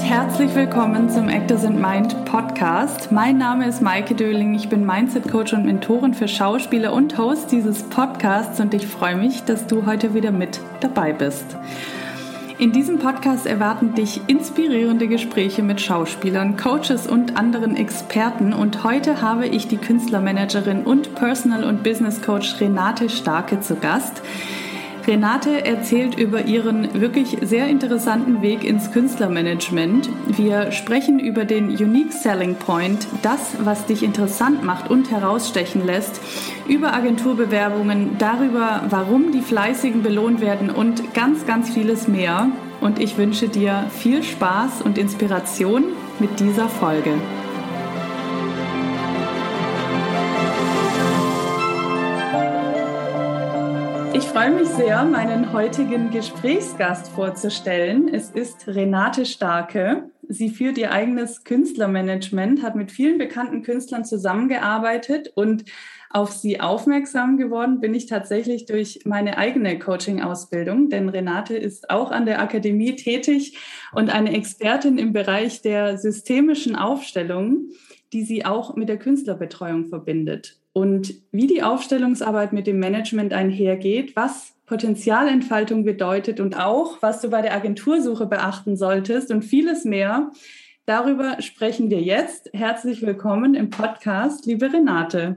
und herzlich willkommen zum Actors and Mind Podcast. Mein Name ist Maike Döling, ich bin Mindset Coach und Mentorin für Schauspieler und Host dieses Podcasts und ich freue mich, dass du heute wieder mit dabei bist. In diesem Podcast erwarten dich inspirierende Gespräche mit Schauspielern, Coaches und anderen Experten und heute habe ich die Künstlermanagerin und Personal- und Business Coach Renate Starke zu Gast. Renate erzählt über ihren wirklich sehr interessanten Weg ins Künstlermanagement. Wir sprechen über den Unique Selling Point, das, was dich interessant macht und herausstechen lässt, über Agenturbewerbungen, darüber, warum die Fleißigen belohnt werden und ganz, ganz vieles mehr. Und ich wünsche dir viel Spaß und Inspiration mit dieser Folge. Ich freue mich sehr, meinen heutigen Gesprächsgast vorzustellen. Es ist Renate Starke. Sie führt ihr eigenes Künstlermanagement, hat mit vielen bekannten Künstlern zusammengearbeitet und auf sie aufmerksam geworden bin ich tatsächlich durch meine eigene Coaching-Ausbildung, denn Renate ist auch an der Akademie tätig und eine Expertin im Bereich der systemischen Aufstellung, die sie auch mit der Künstlerbetreuung verbindet und wie die Aufstellungsarbeit mit dem Management einhergeht, was Potenzialentfaltung bedeutet und auch, was du bei der Agentursuche beachten solltest und vieles mehr. Darüber sprechen wir jetzt. Herzlich willkommen im Podcast, liebe Renate.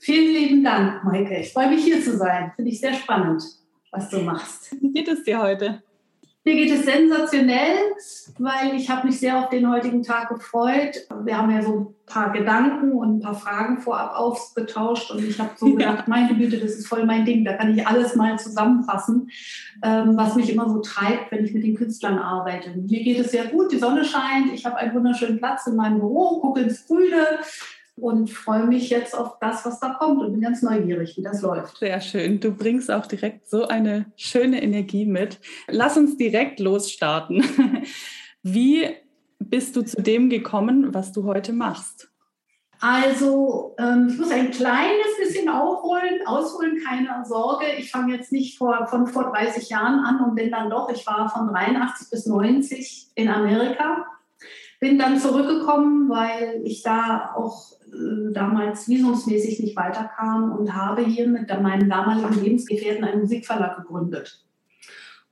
Vielen lieben Dank, Maike. Ich freue mich hier zu sein. Finde ich sehr spannend, was du machst. Wie geht es dir heute? Mir geht es sensationell, weil ich habe mich sehr auf den heutigen Tag gefreut. Wir haben ja so ein paar Gedanken und ein paar Fragen vorab ausgetauscht und ich habe so gedacht, ja. meine Güte, das ist voll mein Ding. Da kann ich alles mal zusammenfassen, ähm, was mich immer so treibt, wenn ich mit den Künstlern arbeite. Mir geht es sehr gut, die Sonne scheint, ich habe einen wunderschönen Platz in meinem Büro, gucke ins Grüne, und freue mich jetzt auf das, was da kommt und bin ganz neugierig, wie das läuft. Sehr schön. Du bringst auch direkt so eine schöne Energie mit. Lass uns direkt losstarten. Wie bist du zu dem gekommen, was du heute machst? Also, ähm, ich muss ein kleines bisschen aufholen, ausholen, keine Sorge. Ich fange jetzt nicht vor, von vor 30 Jahren an und bin dann doch, ich war von 83 bis 90 in Amerika bin dann zurückgekommen, weil ich da auch damals visumsmäßig nicht weiterkam und habe hier mit meinem damaligen Lebensgefährten einen Musikverlag gegründet.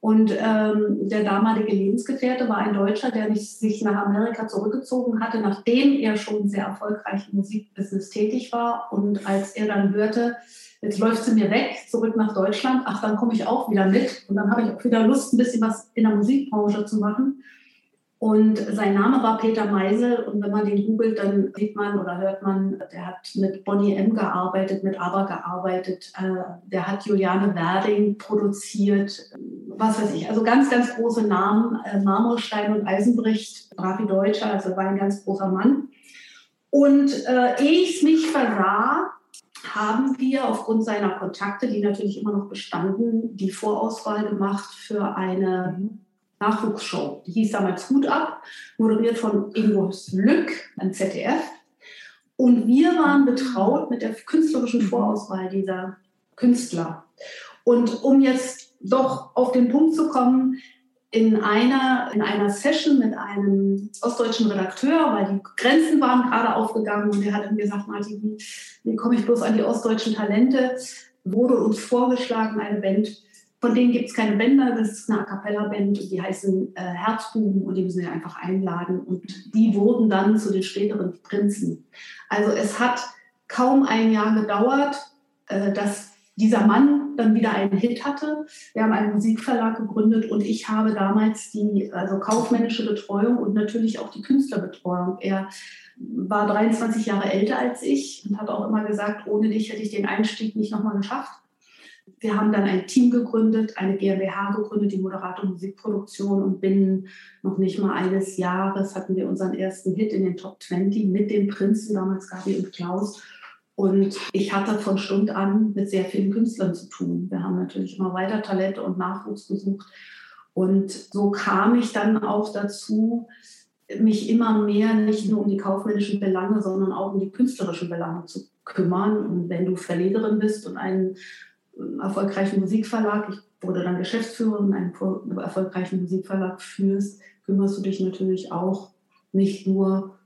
Und ähm, der damalige Lebensgefährte war ein Deutscher, der sich nach Amerika zurückgezogen hatte, nachdem er schon sehr erfolgreich im Musikbusiness tätig war. Und als er dann hörte, jetzt läuft sie mir weg, zurück nach Deutschland, ach, dann komme ich auch wieder mit. Und dann habe ich auch wieder Lust, ein bisschen was in der Musikbranche zu machen. Und sein Name war Peter Meisel. Und wenn man den googelt, dann sieht man oder hört man, der hat mit Bonnie M gearbeitet, mit ABBA gearbeitet. Äh, der hat Juliane Werding produziert. Was weiß ich. Also ganz, ganz große Namen. Äh, Marmorstein und Eisenbricht, Rafi Deutscher, also war ein ganz großer Mann. Und äh, ehe ich mich versah, haben wir aufgrund seiner Kontakte, die natürlich immer noch bestanden, die Vorauswahl gemacht für eine mhm. Nachwuchsshow. Die hieß damals Hut ab, moderiert von Ingo Lück, ein ZDF. Und wir waren betraut mit der künstlerischen Vorauswahl dieser Künstler. Und um jetzt doch auf den Punkt zu kommen, in einer, in einer Session mit einem ostdeutschen Redakteur, weil die Grenzen waren gerade aufgegangen und der hat mir gesagt, Martin, wie, wie komme ich bloß an die ostdeutschen Talente, wurde uns vorgeschlagen, eine Band von denen gibt es keine Bänder, das ist eine A Cappella-Band, die heißen äh, Herzbuben und die müssen wir einfach einladen. Und die wurden dann zu den späteren Prinzen. Also es hat kaum ein Jahr gedauert, äh, dass dieser Mann dann wieder einen Hit hatte. Wir haben einen Musikverlag gegründet und ich habe damals die also kaufmännische Betreuung und natürlich auch die Künstlerbetreuung. Er war 23 Jahre älter als ich und hat auch immer gesagt, ohne dich hätte ich den Einstieg nicht nochmal geschafft. Wir haben dann ein Team gegründet, eine GmbH gegründet, die Moderator Musikproduktion und binnen noch nicht mal eines Jahres hatten wir unseren ersten Hit in den Top 20 mit den Prinzen, damals Gabi und Klaus. Und ich hatte von Stund an mit sehr vielen Künstlern zu tun. Wir haben natürlich immer weiter Talente und Nachwuchs gesucht. Und so kam ich dann auch dazu, mich immer mehr nicht nur um die kaufmännischen Belange, sondern auch um die künstlerischen Belange zu kümmern. Und wenn du Verlegerin bist und einen erfolgreichen Musikverlag, ich wurde dann Geschäftsführerin in einem erfolgreichen Musikverlag führst, kümmerst du dich natürlich auch nicht nur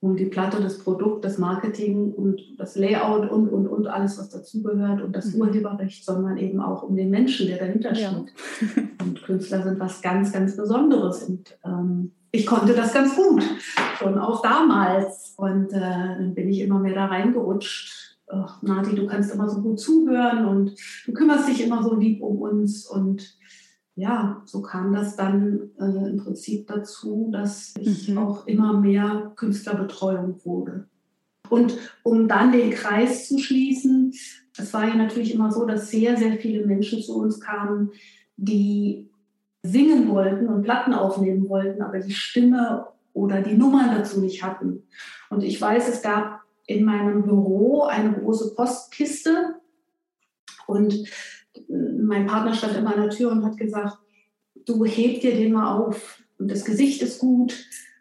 um die Platte, das Produkt, das Marketing und das Layout und, und, und alles, was dazugehört und das mhm. Urheberrecht, sondern eben auch um den Menschen, der dahinter steht. Ja. und Künstler sind was ganz, ganz Besonderes. Und ähm, ich konnte das ganz gut, schon auch damals. Und äh, dann bin ich immer mehr da reingerutscht. Ach, Nati, du kannst immer so gut zuhören und du kümmerst dich immer so lieb um uns und ja, so kam das dann äh, im Prinzip dazu, dass ich mhm. auch immer mehr Künstlerbetreuung wurde. Und um dann den Kreis zu schließen, es war ja natürlich immer so, dass sehr, sehr viele Menschen zu uns kamen, die singen wollten und Platten aufnehmen wollten, aber die Stimme oder die Nummern dazu nicht hatten. Und ich weiß, es gab in meinem Büro eine große Postkiste und mein Partner stand immer an der Tür und hat gesagt, du heb dir den mal auf. Und das Gesicht ist gut,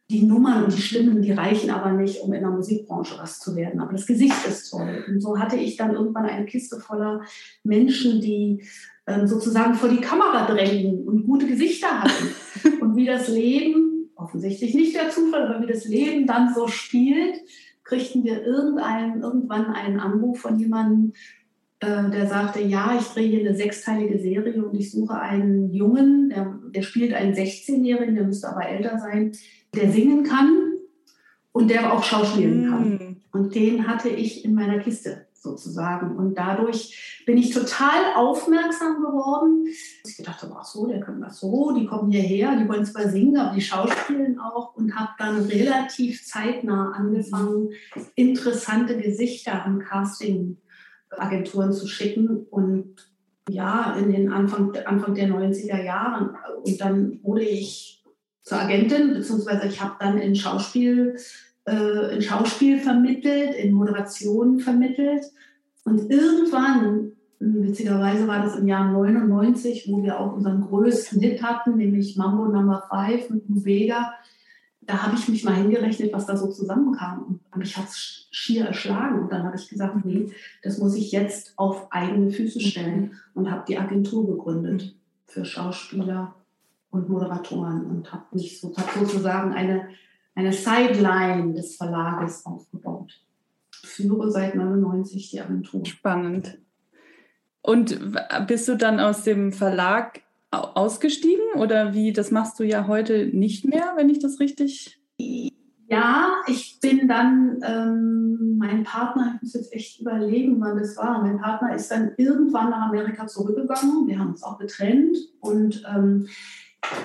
die Nummern und die Stimmen, die reichen aber nicht, um in der Musikbranche was zu werden. Aber das Gesicht ist toll. Und so hatte ich dann irgendwann eine Kiste voller Menschen, die ähm, sozusagen vor die Kamera drängen und gute Gesichter hatten. und wie das Leben, offensichtlich nicht der Zufall, aber wie das Leben dann so spielt, kriegten wir irgendein, irgendwann einen Anruf von jemandem, äh, der sagte, ja, ich drehe hier eine sechsteilige Serie und ich suche einen Jungen, der, der spielt einen 16-Jährigen, der müsste aber älter sein, der singen kann und der auch schauspielen mm. kann. Und den hatte ich in meiner Kiste sozusagen. Und dadurch bin ich total aufmerksam geworden. Ich gedacht habe, ach so, der kann das so, die kommen hierher, die wollen zwar singen, aber die schauspielen auch und habe dann relativ zeitnah angefangen, interessante Gesichter am Casting Agenturen zu schicken und ja, in den Anfang, Anfang der 90er Jahre. Und dann wurde ich zur Agentin, beziehungsweise ich habe dann in Schauspiel, äh, in Schauspiel vermittelt, in Moderation vermittelt. Und irgendwann, witzigerweise war das im Jahr 99, wo wir auch unseren größten Hit hatten, nämlich Mambo Number 5 mit Mubega, da habe ich mich mal hingerechnet, was da so zusammenkam. Und mich hat es schier erschlagen. Und dann habe ich gesagt, nee, das muss ich jetzt auf eigene Füße stellen und habe die Agentur gegründet für Schauspieler und Moderatoren und habe mich sozusagen eine, eine Sideline des Verlages aufgebaut. Führe seit 99 die Agentur. Spannend. Und bist du dann aus dem Verlag ausgestiegen oder wie? Das machst du ja heute nicht mehr, wenn ich das richtig. Ja, ich bin dann, ähm, mein Partner, ich muss jetzt echt überlegen, wann das war. Mein Partner ist dann irgendwann nach Amerika zurückgegangen. Wir haben uns auch getrennt und ähm,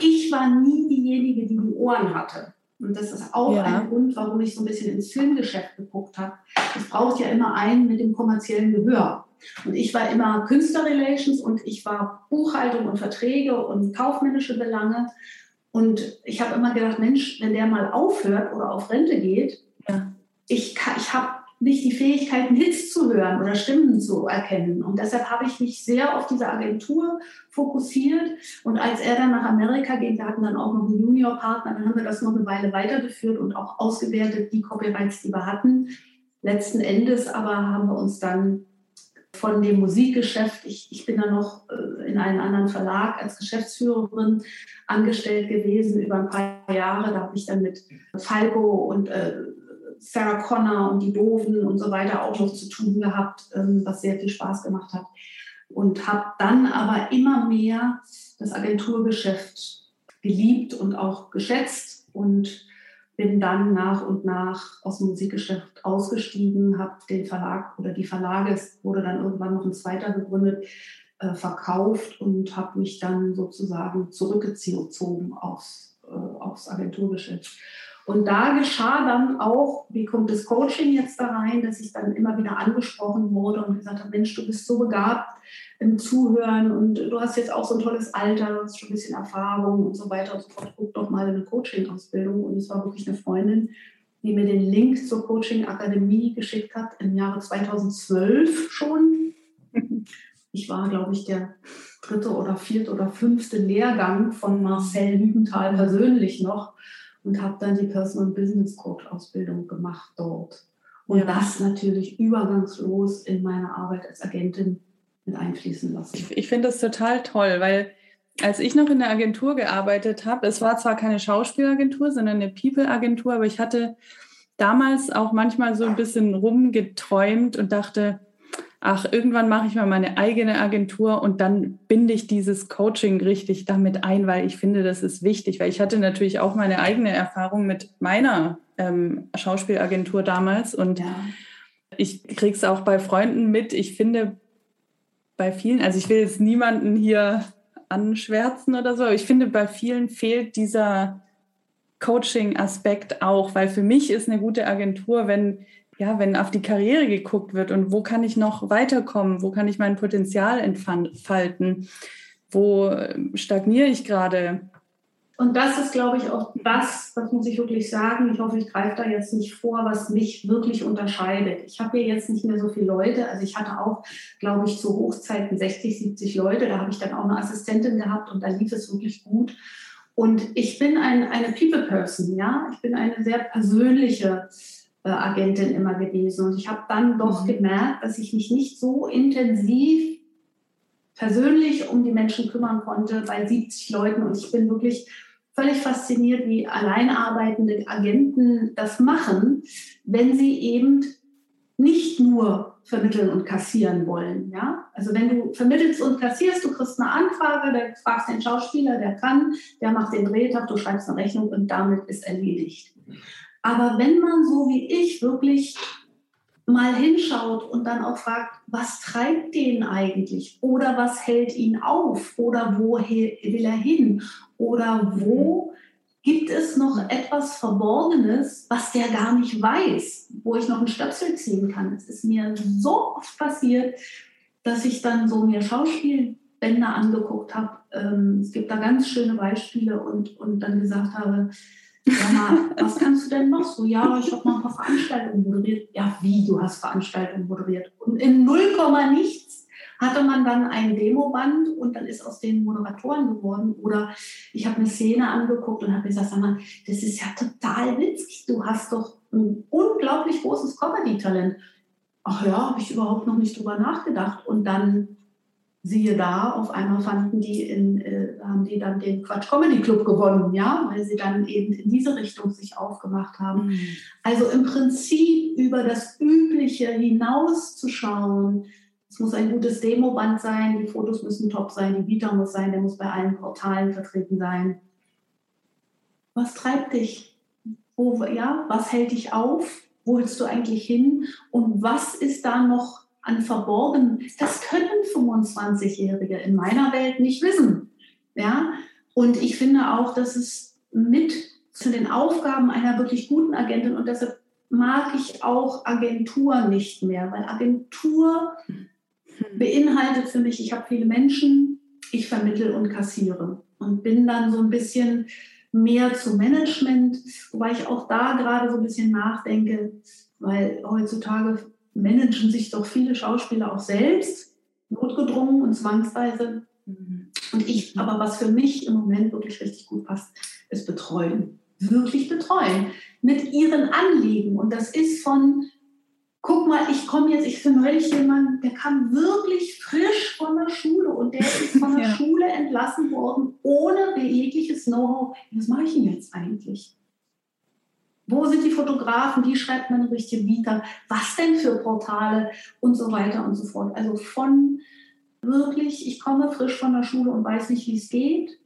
ich war nie diejenige, die die Ohren hatte. Und das ist auch ja. ein Grund, warum ich so ein bisschen ins Filmgeschäft geguckt habe. Es braucht ja immer einen mit dem kommerziellen Gehör. Und ich war immer Künstlerrelations und ich war Buchhaltung und Verträge und kaufmännische Belange. Und ich habe immer gedacht, Mensch, wenn der mal aufhört oder auf Rente geht, ja. ich, ich habe nicht die Fähigkeiten, Hits zu hören oder Stimmen zu erkennen. Und deshalb habe ich mich sehr auf diese Agentur fokussiert. Und als er dann nach Amerika ging, wir hatten dann auch noch einen Juniorpartner, dann haben wir das noch eine Weile weitergeführt und auch ausgewertet, die Copyrights, die wir hatten. Letzten Endes aber haben wir uns dann von dem Musikgeschäft. Ich, ich bin dann noch äh, in einem anderen Verlag als Geschäftsführerin angestellt gewesen über ein paar Jahre. Da habe ich dann mit Falco und äh, Sarah Connor und die Doofen und so weiter auch noch zu tun gehabt, ähm, was sehr viel Spaß gemacht hat. Und habe dann aber immer mehr das Agenturgeschäft geliebt und auch geschätzt und bin dann nach und nach aus dem Musikgeschäft ausgestiegen, habe den Verlag oder die Verlage, es wurde dann irgendwann noch ein zweiter gegründet, äh, verkauft und habe mich dann sozusagen zurückgezogen aufs, äh, aufs Agenturgeschäft. Und da geschah dann auch, wie kommt das Coaching jetzt da rein, dass ich dann immer wieder angesprochen wurde und gesagt habe, Mensch, du bist so begabt im Zuhören und du hast jetzt auch so ein tolles Alter, du hast schon ein bisschen Erfahrung und so weiter und so fort. Guck doch mal eine Coaching-Ausbildung. Und es war wirklich eine Freundin, die mir den Link zur Coaching-Akademie geschickt hat im Jahre 2012 schon. Ich war, glaube ich, der dritte oder vierte oder fünfte Lehrgang von Marcel Lübenthal persönlich noch und habe dann die Personal Business Coach Ausbildung gemacht dort. Und ja. das natürlich übergangslos in meine Arbeit als Agentin mit einfließen lassen. Ich, ich finde das total toll, weil als ich noch in der Agentur gearbeitet habe, es war zwar keine Schauspielagentur, sondern eine People-Agentur, aber ich hatte damals auch manchmal so ein bisschen rumgeträumt und dachte, ach, irgendwann mache ich mal meine eigene Agentur und dann binde ich dieses Coaching richtig damit ein, weil ich finde, das ist wichtig, weil ich hatte natürlich auch meine eigene Erfahrung mit meiner ähm, Schauspielagentur damals und ja. ich kriege es auch bei Freunden mit. Ich finde bei vielen, also ich will jetzt niemanden hier anschwärzen oder so, aber ich finde, bei vielen fehlt dieser Coaching-Aspekt auch, weil für mich ist eine gute Agentur, wenn ja, wenn auf die Karriere geguckt wird und wo kann ich noch weiterkommen, wo kann ich mein Potenzial entfalten, wo stagniere ich gerade. Und das ist, glaube ich, auch das, das muss ich wirklich sagen. Ich hoffe, ich greife da jetzt nicht vor, was mich wirklich unterscheidet. Ich habe hier jetzt nicht mehr so viele Leute. Also ich hatte auch, glaube ich, zu Hochzeiten 60, 70 Leute. Da habe ich dann auch eine Assistentin gehabt und da lief es wirklich gut. Und ich bin ein, eine People-Person, ja. Ich bin eine sehr persönliche äh, Agentin immer gewesen. Und ich habe dann doch mhm. gemerkt, dass ich mich nicht so intensiv persönlich um die Menschen kümmern konnte bei 70 Leuten. Und ich bin wirklich völlig fasziniert, wie alleinarbeitende Agenten das machen, wenn sie eben nicht nur vermitteln und kassieren wollen. Ja? Also wenn du vermittelst und kassierst, du kriegst eine Anfrage, du fragst den Schauspieler, der kann, der macht den Drehtag, du schreibst eine Rechnung und damit ist erledigt. Aber wenn man so wie ich wirklich mal hinschaut und dann auch fragt, was treibt den eigentlich oder was hält ihn auf oder wo will er hin oder wo gibt es noch etwas Verborgenes, was der gar nicht weiß, wo ich noch einen Stöpsel ziehen kann. Es ist mir so oft passiert, dass ich dann so mir Schauspielbänder angeguckt habe. Ähm, es gibt da ganz schöne Beispiele und, und dann gesagt habe, Mal, was kannst du denn noch so? Ja, ich habe mal ein paar Veranstaltungen moderiert. Ja, wie, du hast Veranstaltungen moderiert? Und in 0, nichts hatte man dann ein Demoband und dann ist aus den Moderatoren geworden. Oder ich habe eine Szene angeguckt und habe gesagt, sag mal, das ist ja total witzig. Du hast doch ein unglaublich großes Comedy-Talent. Ach ja, habe ich überhaupt noch nicht drüber nachgedacht. Und dann siehe da, auf einmal fanden die in, äh, haben die dann den Quatsch Comedy Club gewonnen, ja, weil sie dann eben in diese Richtung sich aufgemacht haben. Mhm. Also im Prinzip über das Übliche hinauszuschauen. Es muss ein gutes Demoband sein, die Fotos müssen top sein, die Vita muss sein, der muss bei allen Portalen vertreten sein. Was treibt dich? Wo, ja, was hält dich auf? Wo willst du eigentlich hin? Und was ist da noch an verborgenen, das können 25-Jährige in meiner Welt nicht wissen. Ja? Und ich finde auch, dass es mit zu den Aufgaben einer wirklich guten Agentin und deshalb mag ich auch Agentur nicht mehr, weil Agentur beinhaltet für mich, ich habe viele Menschen, ich vermittle und kassiere und bin dann so ein bisschen mehr zum Management, wobei ich auch da gerade so ein bisschen nachdenke, weil heutzutage managen sich doch viele Schauspieler auch selbst, notgedrungen und zwangsweise. Mhm. Und ich, aber was für mich im Moment wirklich richtig gut passt, ist betreuen. Wirklich betreuen. Mit ihren Anliegen. Und das ist von, guck mal, ich komme jetzt, ich bin neulich jemand, der kam wirklich frisch von der Schule und der ist von der ja. Schule entlassen worden, ohne jegliches Know-how. Was mache ich denn jetzt eigentlich? Wo sind die Fotografen? Wie schreibt man eine richtige Vita? Was denn für Portale? Und so weiter und so fort. Also von wirklich, ich komme frisch von der Schule und weiß nicht, wie es geht,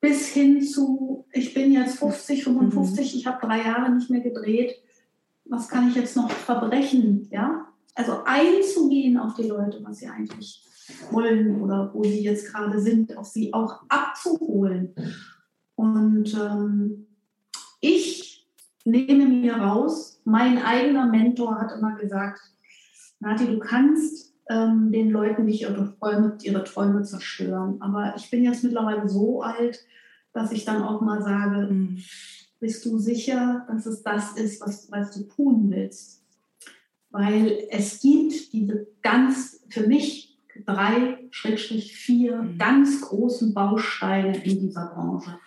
bis hin zu, ich bin jetzt 50, 55, mhm. ich habe drei Jahre nicht mehr gedreht. Was kann ich jetzt noch verbrechen? Ja? Also einzugehen auf die Leute, was sie eigentlich wollen oder wo sie jetzt gerade sind, auf sie auch abzuholen. Und ähm, ich nehme mir raus, mein eigener Mentor hat immer gesagt, Nati, du kannst ähm, den Leuten nicht ihre Träume, ihre Träume zerstören. Aber ich bin jetzt mittlerweile so alt, dass ich dann auch mal sage, hm, bist du sicher, dass es das ist, was, was du tun willst? Weil es gibt diese ganz, für mich drei, Schrägstrich vier mhm. ganz großen Bausteine in dieser Branche.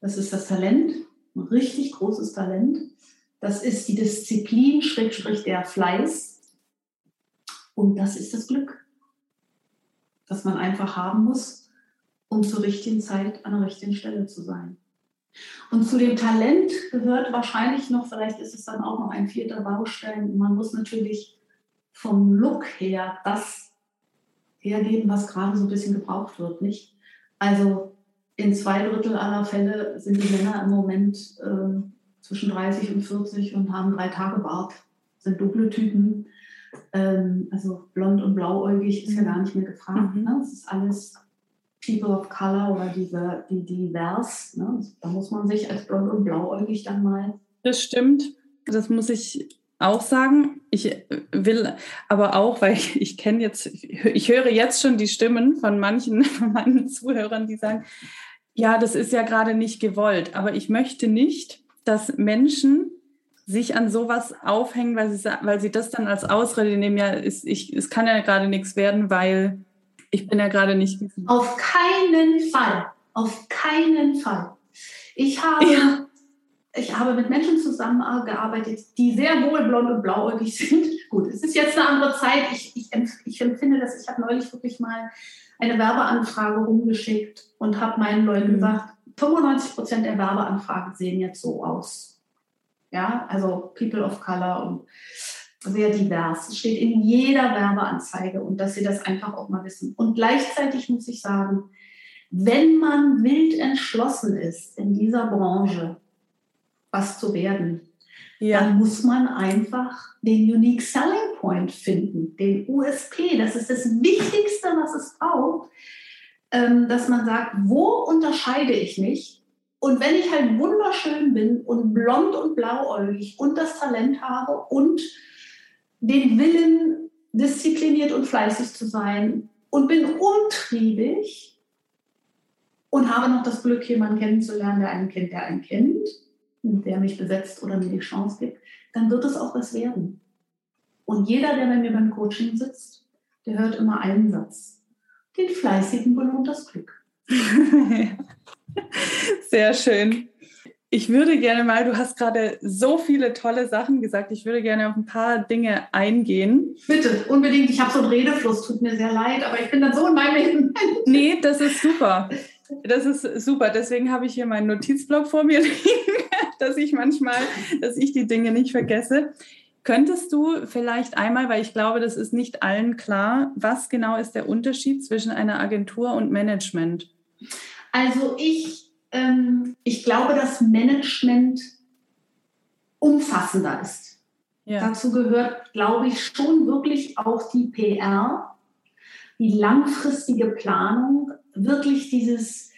Das ist das Talent, richtig großes Talent. Das ist die Disziplin, Schrägstrich der Fleiß. Und das ist das Glück, das man einfach haben muss. um zur richtigen Zeit an der richtigen Stelle zu sein. Und zu dem Talent gehört wahrscheinlich noch, vielleicht ist es dann auch noch ein vierter Baustein, man muss natürlich vom Look her das hergeben, was gerade so ein bisschen gebraucht wird, nicht? Also in zwei Drittel aller Fälle sind die Männer im Moment äh, zwischen 30 und 40 und haben drei Tage Bart, sind dunkle Typen. Ähm, also blond und blauäugig ist ja mhm. gar nicht mehr gefragt. Mhm. Ne? Es ist alles People of Color oder diese, die divers. Ne? Da muss man sich als blond und blauäugig dann mal. Das stimmt. Das muss ich auch sagen. Ich will aber auch, weil ich, ich kenne jetzt, ich höre jetzt schon die Stimmen von manchen von meinen Zuhörern, die sagen, ja, das ist ja gerade nicht gewollt, aber ich möchte nicht, dass Menschen sich an sowas aufhängen, weil sie, weil sie das dann als Ausrede nehmen, ja, ist, ich, es kann ja gerade nichts werden, weil ich bin ja gerade nicht. Auf keinen Fall. Auf keinen Fall. Ich habe, ja. ich habe mit Menschen zusammengearbeitet, die sehr wohl blond und blauäugig sind. Gut, es ist jetzt eine andere Zeit. Ich, ich, ich empfinde das, ich habe neulich wirklich mal eine Werbeanfrage rumgeschickt und habe meinen Leuten mhm. gesagt, 95 Prozent der Werbeanfragen sehen jetzt so aus. Ja, also People of Color und sehr divers. Es steht in jeder Werbeanzeige und dass sie das einfach auch mal wissen. Und gleichzeitig muss ich sagen, wenn man wild entschlossen ist, in dieser Branche was zu werden, ja. dann muss man einfach den Unique Selling Point finden, den USP. Das ist das Wichtigste, was es braucht, ähm, dass man sagt, wo unterscheide ich mich? Und wenn ich halt wunderschön bin und blond und blauäugig und das Talent habe und den Willen, diszipliniert und fleißig zu sein und bin umtriebig und habe noch das Glück, jemanden kennenzulernen, der einen kennt, der einen kennt, der mich besetzt oder mir die Chance gibt, dann wird es auch was werden. Und jeder, der bei mir beim Coaching sitzt, der hört immer einen Satz. Den Fleißigen belohnt das Glück. Sehr schön. Ich würde gerne mal, du hast gerade so viele tolle Sachen gesagt, ich würde gerne auf ein paar Dinge eingehen. Bitte, unbedingt. Ich habe so einen Redefluss, tut mir sehr leid, aber ich bin dann so in meinem Leben. Nee, das ist super. Das ist super. Deswegen habe ich hier meinen Notizblock vor mir liegen, dass ich manchmal, dass ich die Dinge nicht vergesse. Könntest du vielleicht einmal, weil ich glaube, das ist nicht allen klar, was genau ist der Unterschied zwischen einer Agentur und Management? Also ich, ähm, ich glaube, dass Management umfassender ist. Ja. Dazu gehört, glaube ich, schon wirklich auch die PR, die langfristige Planung, wirklich dieses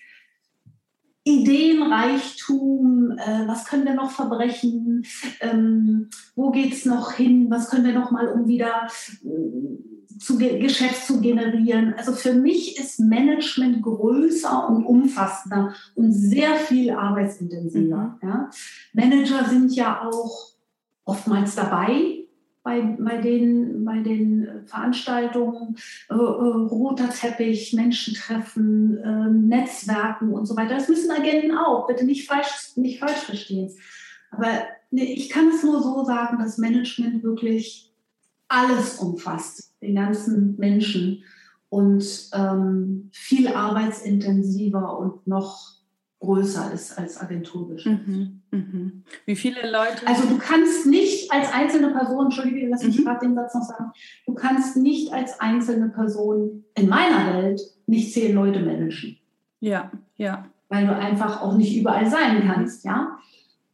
Ideenreichtum, äh, was können wir noch verbrechen, ähm, wo geht es noch hin, was können wir noch mal, um wieder äh, zu Geschäft zu generieren. Also für mich ist Management größer und umfassender und sehr viel arbeitsintensiver. Mhm. Ja. Manager sind ja auch oftmals dabei, bei, bei, den, bei den Veranstaltungen, äh, äh, roter Teppich, Menschentreffen, äh, Netzwerken und so weiter. Das müssen Agenten auch, bitte nicht falsch, nicht falsch verstehen. Aber nee, ich kann es nur so sagen, dass Management wirklich alles umfasst, den ganzen Menschen und ähm, viel arbeitsintensiver und noch größer ist als Agenturgeschäft. Mhm, mh. Wie viele Leute? Also du kannst nicht als einzelne Person, entschuldige, lass mich mhm. gerade den Satz noch sagen, du kannst nicht als einzelne Person in meiner Welt nicht zehn Leute managen. Ja, ja. Weil du einfach auch nicht überall sein kannst, ja.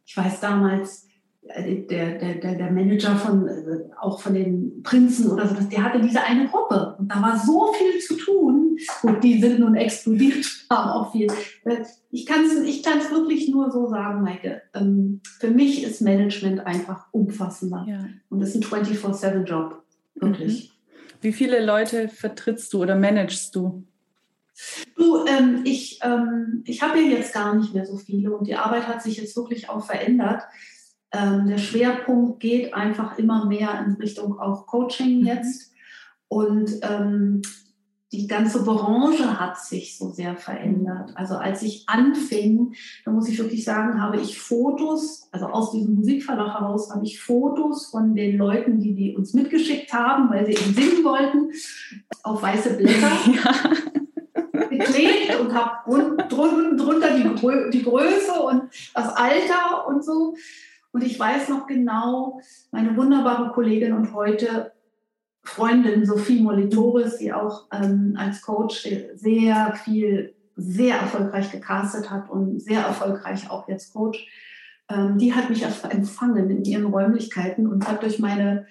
Ich weiß damals, der, der, der, Manager von äh, auch von den Prinzen oder so, der hatte diese eine Gruppe und da war so viel zu tun. Gut, die sind nun explodiert, haben auch viel. Ich kann es ich kann's wirklich nur so sagen, Maike. Ähm, für mich ist Management einfach umfassender. Ja. Und das ist ein 24-7-Job. Wirklich. Mhm. Wie viele Leute vertrittst du oder managst du? Du, ähm, ich, ähm, ich habe ja jetzt gar nicht mehr so viele und die Arbeit hat sich jetzt wirklich auch verändert. Ähm, der Schwerpunkt geht einfach immer mehr in Richtung auch Coaching mhm. jetzt. Und ähm, die ganze Branche hat sich so sehr verändert. Also als ich anfing, da muss ich wirklich sagen, habe ich Fotos, also aus diesem Musikverlag heraus habe ich Fotos von den Leuten, die die uns mitgeschickt haben, weil sie eben singen wollten, auf weiße Blätter ja. geklebt und habe drunter die, die Größe und das Alter und so. Und ich weiß noch genau, meine wunderbare Kollegin und heute Freundin Sophie Molitoris, die auch ähm, als Coach sehr viel, sehr erfolgreich gecastet hat und sehr erfolgreich auch jetzt Coach, ähm, die hat mich empfangen in ihren Räumlichkeiten und hat durch meine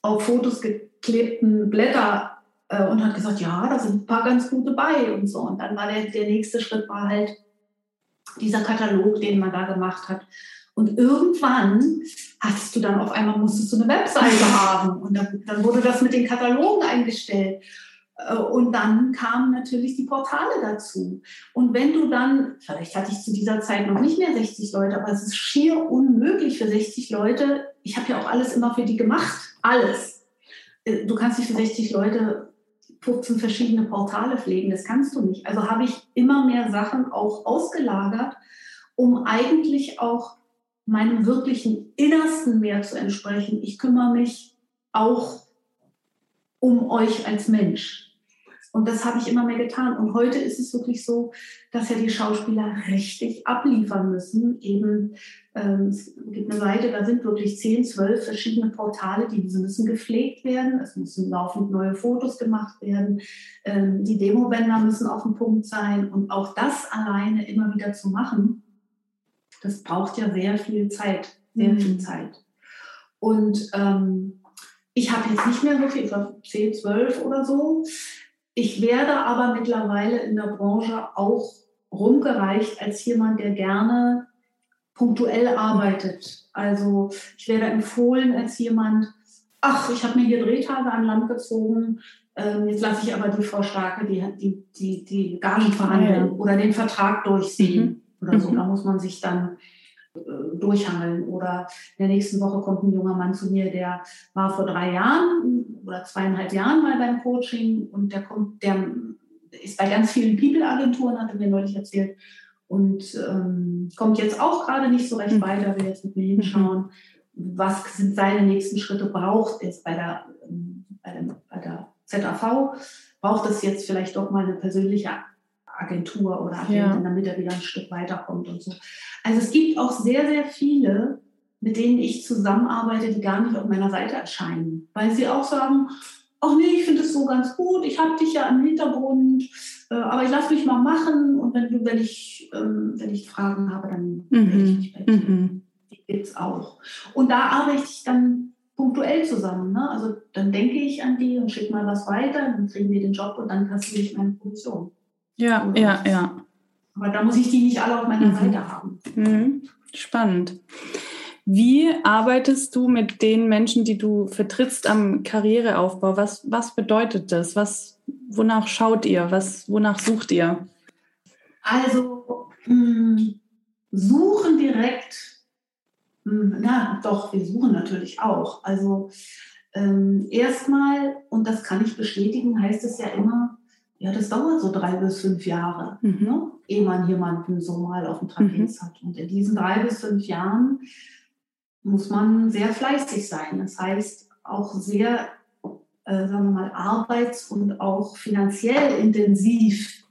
auf Fotos geklebten Blätter äh, und hat gesagt, ja, da sind ein paar ganz gute bei und so. Und dann war der, der nächste Schritt war halt dieser Katalog, den man da gemacht hat. Und irgendwann hast du dann auf einmal, musstest du eine Webseite haben. Und dann, dann wurde das mit den Katalogen eingestellt. Äh, und dann kamen natürlich die Portale dazu. Und wenn du dann, vielleicht hatte ich zu dieser Zeit noch nicht mehr 60 Leute, aber es ist schier unmöglich für 60 Leute. Ich habe ja auch alles immer für die gemacht. Alles. Äh, du kannst nicht für 60 Leute 15 verschiedene Portale pflegen. Das kannst du nicht. Also habe ich immer mehr Sachen auch ausgelagert, um eigentlich auch meinem wirklichen Innersten mehr zu entsprechen. Ich kümmere mich auch um euch als Mensch. Und das habe ich immer mehr getan. Und heute ist es wirklich so, dass ja die Schauspieler richtig abliefern müssen. Eben, ähm, es gibt eine Seite, da sind wirklich zehn, zwölf verschiedene Portale, die müssen gepflegt werden. Es müssen laufend neue Fotos gemacht werden. Ähm, die Demobänder müssen auf dem Punkt sein. Und auch das alleine immer wieder zu machen, das braucht ja sehr viel Zeit, sehr mhm. viel Zeit. Und ähm, ich habe jetzt nicht mehr so viel, ich glaube 10, 12 oder so. Ich werde aber mittlerweile in der Branche auch rumgereicht als jemand, der gerne punktuell arbeitet. Also ich werde empfohlen als jemand, ach, ich habe mir hier Drehtage an Land gezogen, ähm, jetzt lasse ich aber die Frau Starke die, die, die, die Gagen verhandeln oder den Vertrag durchsehen mhm. Oder so. Mhm. Da muss man sich dann äh, durchhangeln. Oder in der nächsten Woche kommt ein junger Mann zu mir, der war vor drei Jahren oder zweieinhalb Jahren mal beim Coaching und der kommt, der ist bei ganz vielen People-Agenturen, hat er mir neulich erzählt, und ähm, kommt jetzt auch gerade nicht so recht mhm. weiter, will jetzt mit mir hinschauen, was sind seine nächsten Schritte, braucht es bei der, ähm, bei der, bei der ZAV, braucht es jetzt vielleicht doch mal eine persönliche Agentur oder Agentin, ja. damit er wieder ein Stück weiterkommt und so. Also es gibt auch sehr, sehr viele, mit denen ich zusammenarbeite, die gar nicht auf meiner Seite erscheinen, weil sie auch sagen, ach nee, ich finde es so ganz gut, ich habe dich ja im Hintergrund, äh, aber ich lasse mich mal machen und wenn du, wenn ich, ähm, wenn ich Fragen habe, dann mhm. melde ich mich bei dir. Mhm. Die gibt es auch. Und da arbeite ich dann punktuell zusammen. Ne? Also dann denke ich an die und schicke mal was weiter, dann kriegen wir den Job und dann kassiere ich meine Position. Ja, Oder ja, ja. Aber da muss ich die nicht alle auf meiner mhm. Seite haben. Mhm. Spannend. Wie arbeitest du mit den Menschen, die du vertrittst am Karriereaufbau? Was, was bedeutet das? Was, wonach schaut ihr? Was, wonach sucht ihr? Also mh, hm, suchen direkt, mh, hm, na doch, wir suchen natürlich auch. Also ähm, erstmal, und das kann ich bestätigen, heißt es ja immer, ja, das dauert so drei bis fünf Jahre, mhm. ne? ehe man jemanden so mal auf dem Trapez mhm. hat. Und in diesen drei bis fünf Jahren muss man sehr fleißig sein. Das heißt, auch sehr, äh, sagen wir mal, arbeits- und auch finanziell intensiv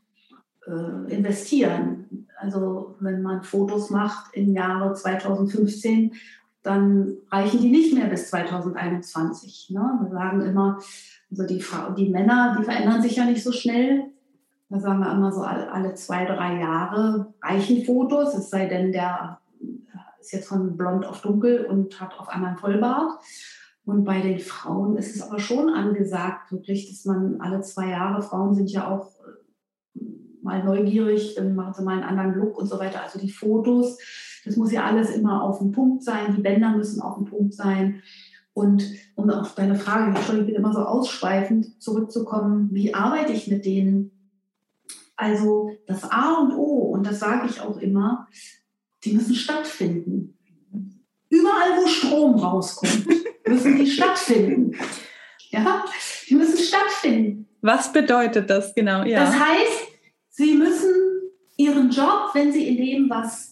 äh, investieren. Also wenn man Fotos macht im Jahre 2015, dann reichen die nicht mehr bis 2021. Ne? Wir sagen immer, also die, Frau, die Männer, die verändern sich ja nicht so schnell. Da sagen wir immer so, alle, zwei, drei Jahre reichen Fotos, es sei denn, der ist jetzt von blond auf dunkel und hat auf einmal einen Vollbart. Und bei den Frauen ist es aber schon angesagt, wirklich, dass man alle zwei Jahre, Frauen sind ja auch äh, mal neugierig, dann machen sie mal einen anderen Look und so weiter. Also die Fotos, das muss ja alles immer auf dem Punkt sein, die Bänder müssen auf dem Punkt sein. Und um auf deine Frage, ich bin immer so ausschweifend zurückzukommen, wie arbeite ich mit denen? Also das A und O, und das sage ich auch immer, die müssen stattfinden. Überall, wo Strom rauskommt, müssen die stattfinden. Ja, die müssen stattfinden. Was bedeutet das genau? Ja. Das heißt, sie müssen ihren Job, wenn sie in dem was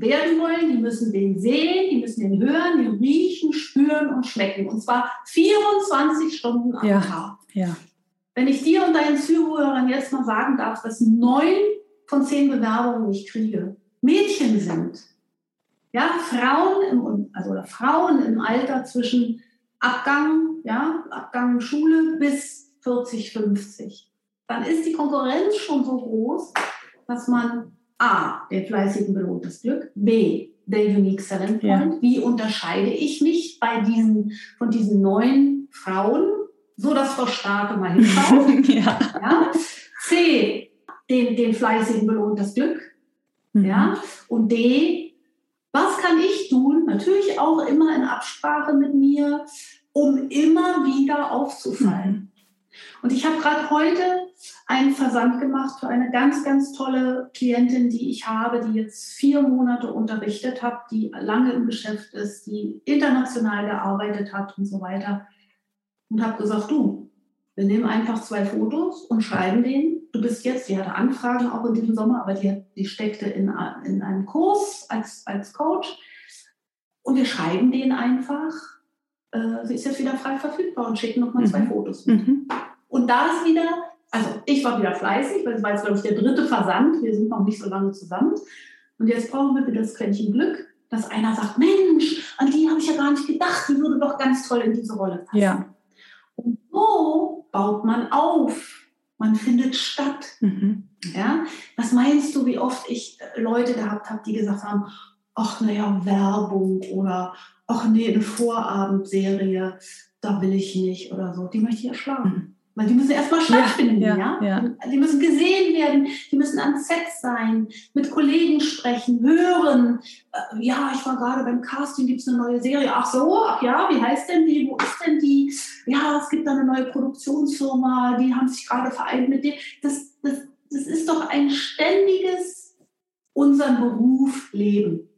werden wollen, die müssen den sehen, die müssen den hören, den riechen, spüren und schmecken. Und zwar 24 Stunden am ja, Tag. Ja. wenn ich dir und deinen Zuhörern jetzt mal sagen darf, dass neun von zehn Bewerbungen, die ich kriege, Mädchen sind, ja, Frauen im, also oder Frauen im Alter zwischen Abgang, ja, Abgang Schule bis 40, 50, dann ist die Konkurrenz schon so groß, dass man A, den Fleißigen belohnt das Glück, B, der Unique Selling Point. Ja. Wie unterscheide ich mich bei diesen, von diesen neuen Frauen, so dass Frau Starke mal hinschaut? ja. ja. C, den, den Fleißigen belohnt das Glück. Mhm. Ja. Und D, was kann ich tun? Natürlich auch immer in Absprache mit mir, um immer wieder aufzufallen. Mhm. Und ich habe gerade heute einen Versand gemacht für eine ganz, ganz tolle Klientin, die ich habe, die jetzt vier Monate unterrichtet hat, die lange im Geschäft ist, die international gearbeitet hat und so weiter. Und habe gesagt, du, wir nehmen einfach zwei Fotos und schreiben denen. Du bist jetzt, die hatte Anfragen auch in diesem Sommer, aber die, die steckte in, in einem Kurs als, als Coach. Und wir schreiben denen einfach, äh, sie ist jetzt wieder frei verfügbar und schicken nochmal mhm. zwei Fotos mit. Mhm. Und da ist wieder, also ich war wieder fleißig, weil es war jetzt, glaube ich, der dritte Versand. Wir sind noch nicht so lange zusammen. Und jetzt brauchen wir wieder das Quäntchen Glück, dass einer sagt, Mensch, an die habe ich ja gar nicht gedacht, die würde doch ganz toll in diese Rolle passen. Ja. Und so baut man auf. Man findet statt. Mhm. Ja? Was meinst du, wie oft ich Leute gehabt habe, die gesagt haben, ach naja, Werbung oder ach nee, eine Vorabendserie, da will ich nicht oder so. Die möchte ich erschlagen. Mhm. Weil die müssen erstmal stattfinden, ja, ja, ja, Die müssen gesehen werden, die müssen am Set sein, mit Kollegen sprechen, hören. Äh, ja, ich war gerade beim Casting, gibt es eine neue Serie. Ach so, ach ja, wie heißt denn die? Wo ist denn die? Ja, es gibt da eine neue Produktionsfirma, die haben sich gerade vereint mit dir. Das, das, das ist doch ein ständiges unseren Beruf leben.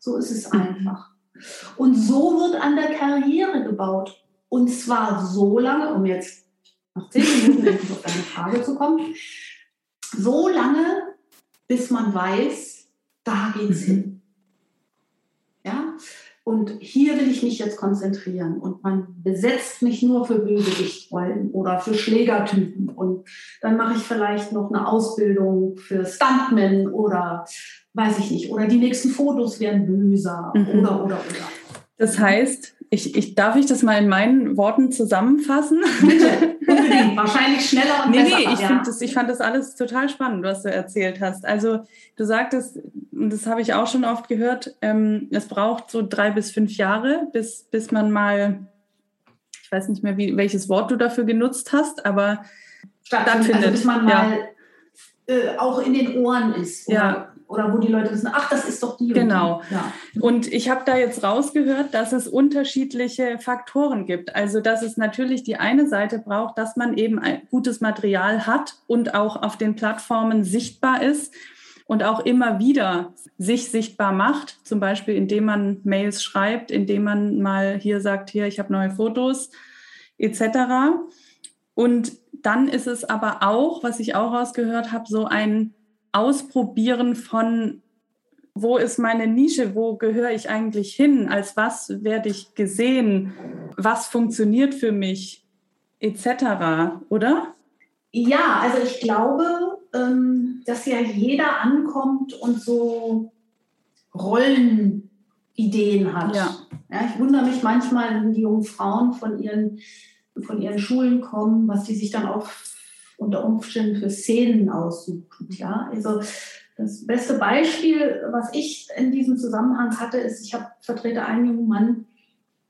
So ist es einfach. Und so wird an der Karriere gebaut. Und zwar so lange, um jetzt nach zehn Minuten endlich auf deine Frage zu kommen, so lange, bis man weiß, da geht's mhm. hin. Ja? Und hier will ich mich jetzt konzentrieren. Und man besetzt mich nur für Bösewichtrollen oder für Schlägertypen. Und dann mache ich vielleicht noch eine Ausbildung für Stuntmen oder weiß ich nicht. Oder die nächsten Fotos werden böser mhm. oder, oder, oder. Das heißt, ich, ich, darf ich das mal in meinen Worten zusammenfassen? Bitte, unbedingt. Wahrscheinlich schneller und nee, besser. Nee, ich, ja. das, ich fand das alles total spannend, was du erzählt hast. Also du sagtest, und das habe ich auch schon oft gehört, ähm, es braucht so drei bis fünf Jahre, bis, bis man mal, ich weiß nicht mehr, wie, welches Wort du dafür genutzt hast, aber stattfindet. Also bis man mal äh, auch in den Ohren ist. Ja oder wo die Leute wissen, ach, das ist doch die. Genau. Und, ja. und ich habe da jetzt rausgehört, dass es unterschiedliche Faktoren gibt. Also, dass es natürlich die eine Seite braucht, dass man eben ein gutes Material hat und auch auf den Plattformen sichtbar ist und auch immer wieder sich sichtbar macht, zum Beispiel indem man Mails schreibt, indem man mal hier sagt, hier, ich habe neue Fotos etc. Und dann ist es aber auch, was ich auch rausgehört habe, so ein Ausprobieren von, wo ist meine Nische, wo gehöre ich eigentlich hin, als was werde ich gesehen, was funktioniert für mich, etc., oder? Ja, also ich glaube, ähm, dass ja jeder ankommt und so Rollenideen hat. Ja. ja. ich wundere mich manchmal, wenn die jungen Frauen von ihren, von ihren Schulen kommen, was die sich dann auch unter Umständen für Szenen aussuchen. Ja, also das beste Beispiel, was ich in diesem Zusammenhang hatte, ist, ich habe vertrete einen jungen Mann,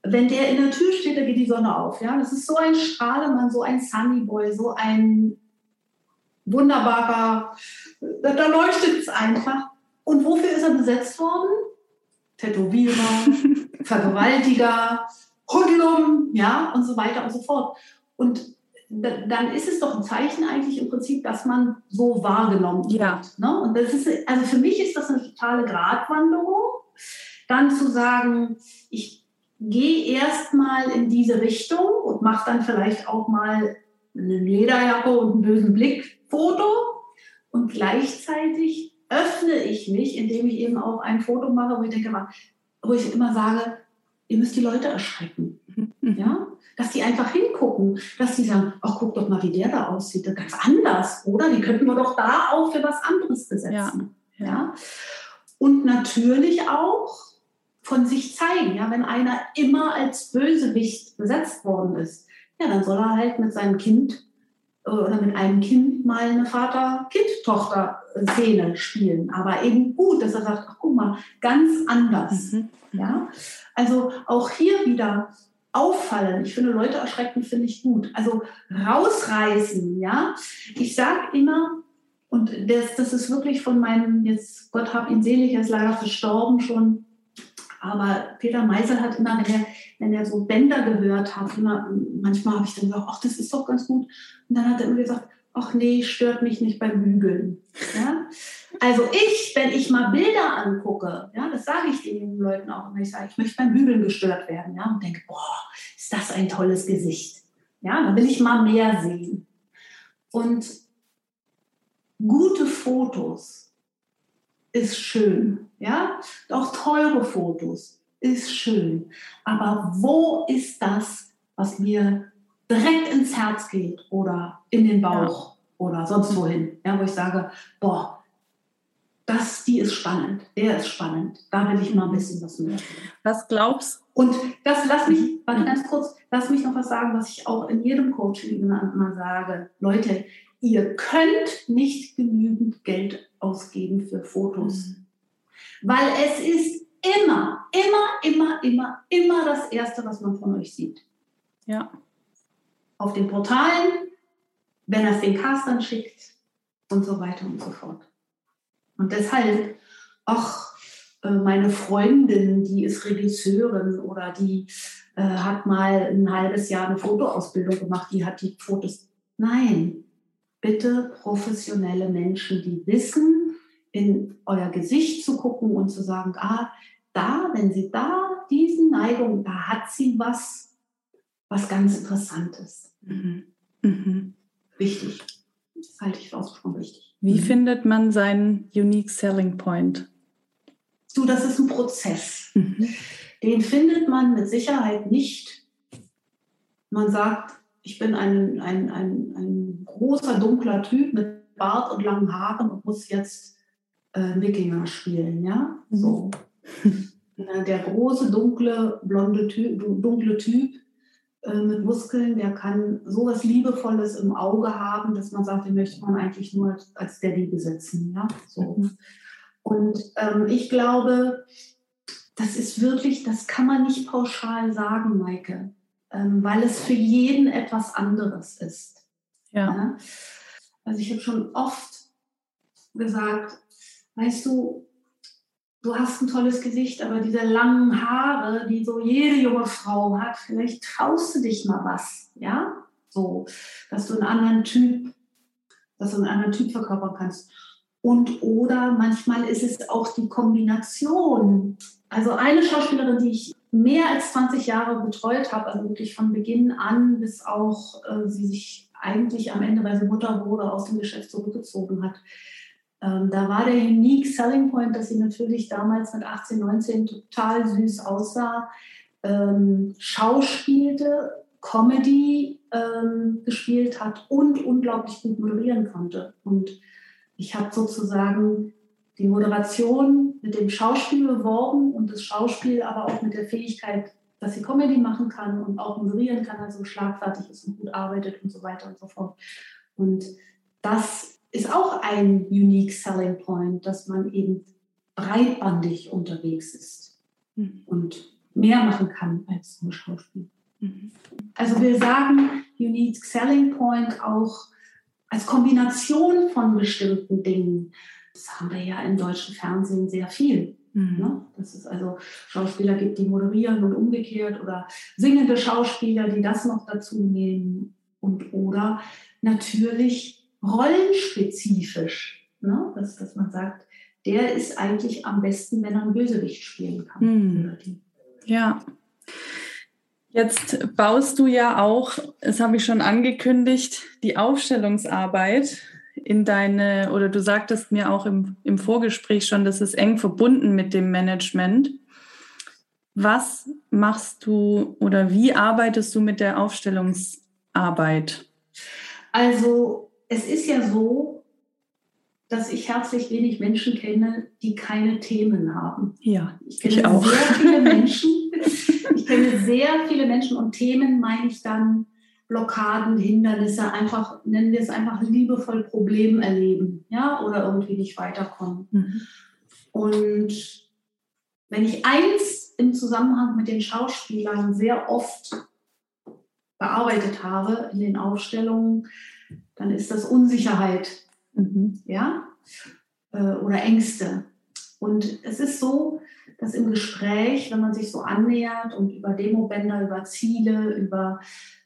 wenn der in der Tür steht, da geht die Sonne auf. Ja, das ist so ein Strahlemann, so ein Sunnyboy, so ein wunderbarer, da, da leuchtet es einfach. Und wofür ist er besetzt worden? Tätowierer, Vergewaltiger, Hoodlum, ja, und so weiter und so fort. Und dann ist es doch ein Zeichen eigentlich im Prinzip, dass man so wahrgenommen wird. Ja. Ne? Und das ist, also für mich ist das eine totale Gratwanderung, dann zu sagen, ich gehe erstmal in diese Richtung und mache dann vielleicht auch mal eine Lederjacke und einen bösen Blick Foto und gleichzeitig öffne ich mich, indem ich eben auch ein Foto mache, wo ich denke, wo ich immer sage, ihr müsst die Leute erschrecken. Mhm. Ja? Dass die einfach hingucken, dass die sagen, ach, guck doch mal, wie der da aussieht. Ganz anders, oder? Die könnten wir doch da auch für was anderes besetzen. Ja. ja? Und natürlich auch von sich zeigen. Ja? Wenn einer immer als Bösewicht besetzt worden ist, ja, dann soll er halt mit seinem Kind äh, oder mit einem Kind mal eine Vater-Kind-Tochter-Szene spielen. Aber eben gut, dass er sagt, ach guck mal, ganz anders. Mhm. Ja? Also auch hier wieder auffallen. Ich finde Leute erschrecken, finde ich gut. Also rausreißen, ja. Ich sage immer, und das, das ist wirklich von meinem, jetzt Gott hab ihn selig, er ist leider verstorben schon, aber Peter Meisel hat immer, wenn er, wenn er so Bänder gehört hat, immer, manchmal habe ich dann gesagt, ach, das ist doch ganz gut. Und dann hat er immer gesagt, ach nee, stört mich nicht beim Bügeln. Ja? Also ich, wenn ich mal Bilder angucke, ja, das sage ich den jungen Leuten auch immer, ich sage, ich möchte beim Bügeln gestört werden, ja, und denke, boah, ist das ein tolles Gesicht. Ja, dann will ich mal mehr sehen. Und gute Fotos ist schön, ja, auch teure Fotos ist schön. Aber wo ist das, was mir direkt ins Herz geht oder in den Bauch ja. oder sonst wohin, ja, wo ich sage, boah, das, die ist spannend, der ist spannend, da will ich mal ein bisschen was mehr. Was glaubst Und das, lass mich, mhm. warte ganz kurz, lass mich noch was sagen, was ich auch in jedem Coaching immer sage. Leute, ihr könnt nicht genügend Geld ausgeben für Fotos. Mhm. Weil es ist immer, immer, immer, immer, immer das Erste, was man von euch sieht. Ja auf den Portalen, wenn er es den Castern schickt und so weiter und so fort. Und deshalb, ach, äh, meine Freundin, die ist Regisseurin oder die äh, hat mal ein halbes Jahr eine Fotoausbildung gemacht, die hat die Fotos. Nein, bitte professionelle Menschen, die wissen, in euer Gesicht zu gucken und zu sagen, ah, da, wenn sie da diesen Neigung, da hat sie was, was ganz Interessantes. Mhm. Mhm. Wichtig. Das halte ich für ausgesprochen wichtig. Wie mhm. findet man seinen Unique Selling Point? Du, das ist ein Prozess. Mhm. Den findet man mit Sicherheit nicht. Man sagt, ich bin ein, ein, ein, ein großer, dunkler Typ mit Bart und langen Haaren und muss jetzt äh, Wikinger spielen. Ja? Mhm. So. Der große, dunkle, blonde Typ, dunkle Typ äh, mit Muskeln, der kann sowas Liebevolles im Auge haben, dass man sagt, den möchte man eigentlich nur als Daddy besetzen. Ja? So. Mhm. Und ähm, ich glaube, das ist wirklich, das kann man nicht pauschal sagen, Maike, ähm, weil es für jeden etwas anderes ist. Ja. ja? Also ich habe schon oft gesagt, weißt du, du hast ein tolles Gesicht, aber diese langen Haare, die so jede junge Frau hat, vielleicht traust du dich mal was, ja? So, dass du einen anderen Typ, dass du einen anderen Typ verkörpern kannst. Und oder manchmal ist es auch die Kombination. Also eine Schauspielerin, die ich mehr als 20 Jahre betreut habe, also wirklich von Beginn an, bis auch äh, sie sich eigentlich am Ende, weil sie Mutter wurde, aus dem Geschäft zurückgezogen hat, ähm, da war der Unique Selling Point, dass sie natürlich damals mit 18, 19 total süß aussah, ähm, schauspielte, Comedy ähm, gespielt hat und unglaublich gut moderieren konnte. Und ich habe sozusagen die Moderation mit dem Schauspiel beworben und das Schauspiel aber auch mit der Fähigkeit, dass sie Comedy machen kann und auch moderieren kann, also schlagfertig ist und gut arbeitet und so weiter und so fort. Und das ist auch ein unique selling point, dass man eben breitbandig unterwegs ist mhm. und mehr machen kann als nur Schauspiel. Mhm. Also wir sagen unique selling point auch als Kombination von bestimmten Dingen. Das haben wir ja im deutschen Fernsehen sehr viel. Mhm. Ne? Dass es also Schauspieler gibt, die moderieren und umgekehrt oder singende Schauspieler, die das noch dazu nehmen und oder natürlich rollenspezifisch, ne? dass, dass man sagt, der ist eigentlich am besten, wenn er einen Bösewicht spielen kann. Hm. Ja. Jetzt baust du ja auch, das habe ich schon angekündigt, die Aufstellungsarbeit in deine, oder du sagtest mir auch im, im Vorgespräch schon, das ist eng verbunden mit dem Management. Was machst du oder wie arbeitest du mit der Aufstellungsarbeit? Also es ist ja so, dass ich herzlich wenig Menschen kenne, die keine Themen haben. Ja, ich kenne ich auch. sehr viele Menschen. Ich kenne sehr viele Menschen und Themen meine ich dann Blockaden, Hindernisse, einfach, nennen wir es einfach liebevoll Problem erleben, ja, oder irgendwie nicht weiterkommen. Mhm. Und wenn ich eins im Zusammenhang mit den Schauspielern sehr oft bearbeitet habe in den Aufstellungen, dann ist das Unsicherheit, mhm. ja, äh, oder Ängste. Und es ist so, dass im Gespräch, wenn man sich so annähert und über Demobänder, über Ziele, über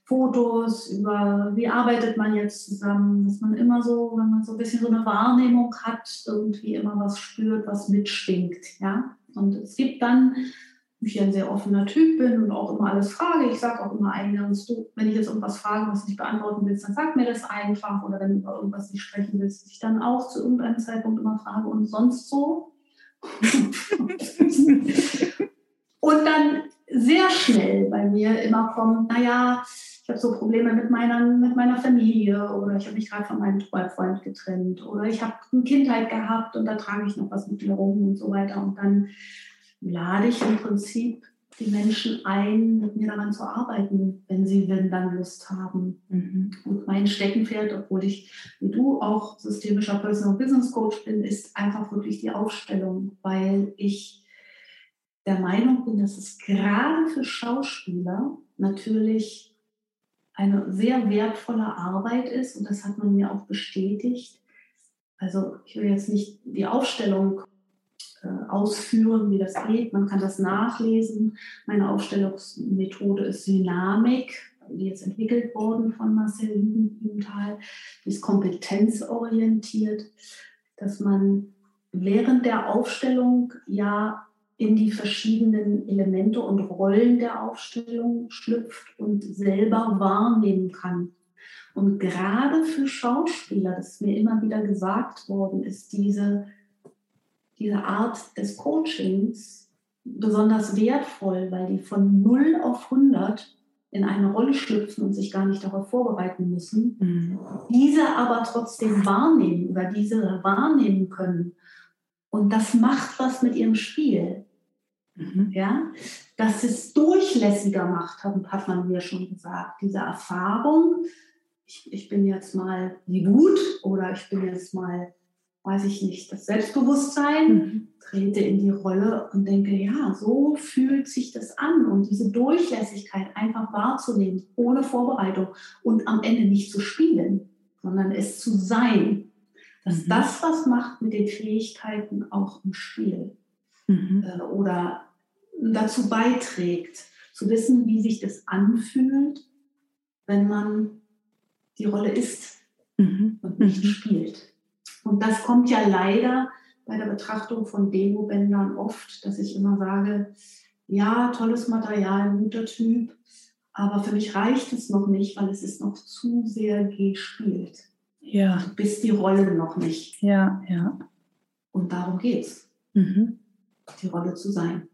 Fotos, über wie arbeitet man jetzt zusammen, dass man immer so, wenn man so ein bisschen so eine Wahrnehmung hat, irgendwie immer was spürt, was mitschwingt, ja. Und es gibt dann, ich ein sehr offener Typ bin und auch immer alles frage, ich sage auch immer eingangs, du, wenn ich jetzt irgendwas frage, was nicht beantworten willst, dann sag mir das einfach oder wenn du über irgendwas nicht sprechen willst, ich dann auch zu irgendeinem Zeitpunkt immer frage und sonst so. und dann sehr schnell bei mir immer kommt, naja, ich habe so Probleme mit meiner, mit meiner Familie oder ich habe mich gerade von meinem Freund getrennt oder ich habe eine Kindheit gehabt und da trage ich noch was mit mir rum und so weiter. Und dann lade ich im Prinzip die Menschen ein, mit mir daran zu arbeiten, wenn sie denn dann Lust haben. Mhm. Und mein Steckenpferd, obwohl ich wie du auch systemischer Personal Business Coach bin, ist einfach wirklich die Aufstellung, weil ich der Meinung bin, dass es gerade für Schauspieler natürlich eine sehr wertvolle Arbeit ist und das hat man mir auch bestätigt. Also ich will jetzt nicht die Aufstellung ausführen, wie das geht. Man kann das nachlesen. Meine Aufstellungsmethode ist Dynamik, die jetzt entwickelt worden von Marcel Lübenthal. Die ist kompetenzorientiert, dass man während der Aufstellung ja in die verschiedenen Elemente und Rollen der Aufstellung schlüpft und selber wahrnehmen kann. Und gerade für Schauspieler, das ist mir immer wieder gesagt worden ist, diese, diese Art des Coachings besonders wertvoll, weil die von 0 auf 100 in eine Rolle schlüpfen und sich gar nicht darauf vorbereiten müssen, mhm. diese aber trotzdem wahrnehmen oder diese wahrnehmen können. Und das macht was mit ihrem Spiel. Mhm. Ja, dass es durchlässiger macht, hat, man mir schon gesagt. Diese Erfahrung, ich, ich bin jetzt mal die Wut oder ich bin jetzt mal, weiß ich nicht, das Selbstbewusstsein, mhm. trete in die Rolle und denke, ja, so fühlt sich das an. Und diese Durchlässigkeit einfach wahrzunehmen, ohne Vorbereitung und am Ende nicht zu spielen, sondern es zu sein. Dass mhm. das was macht mit den Fähigkeiten auch im Spiel. Mhm. Äh, oder dazu beiträgt, zu wissen, wie sich das anfühlt, wenn man die Rolle ist mhm. und nicht mhm. spielt. Und das kommt ja leider bei der Betrachtung von Demo-Bändern oft, dass ich immer sage, ja, tolles Material, guter Typ, aber für mich reicht es noch nicht, weil es ist noch zu sehr gespielt. Ja. Du bist die Rolle noch nicht. Ja, ja. Und darum geht's. Mhm. Die Rolle zu sein.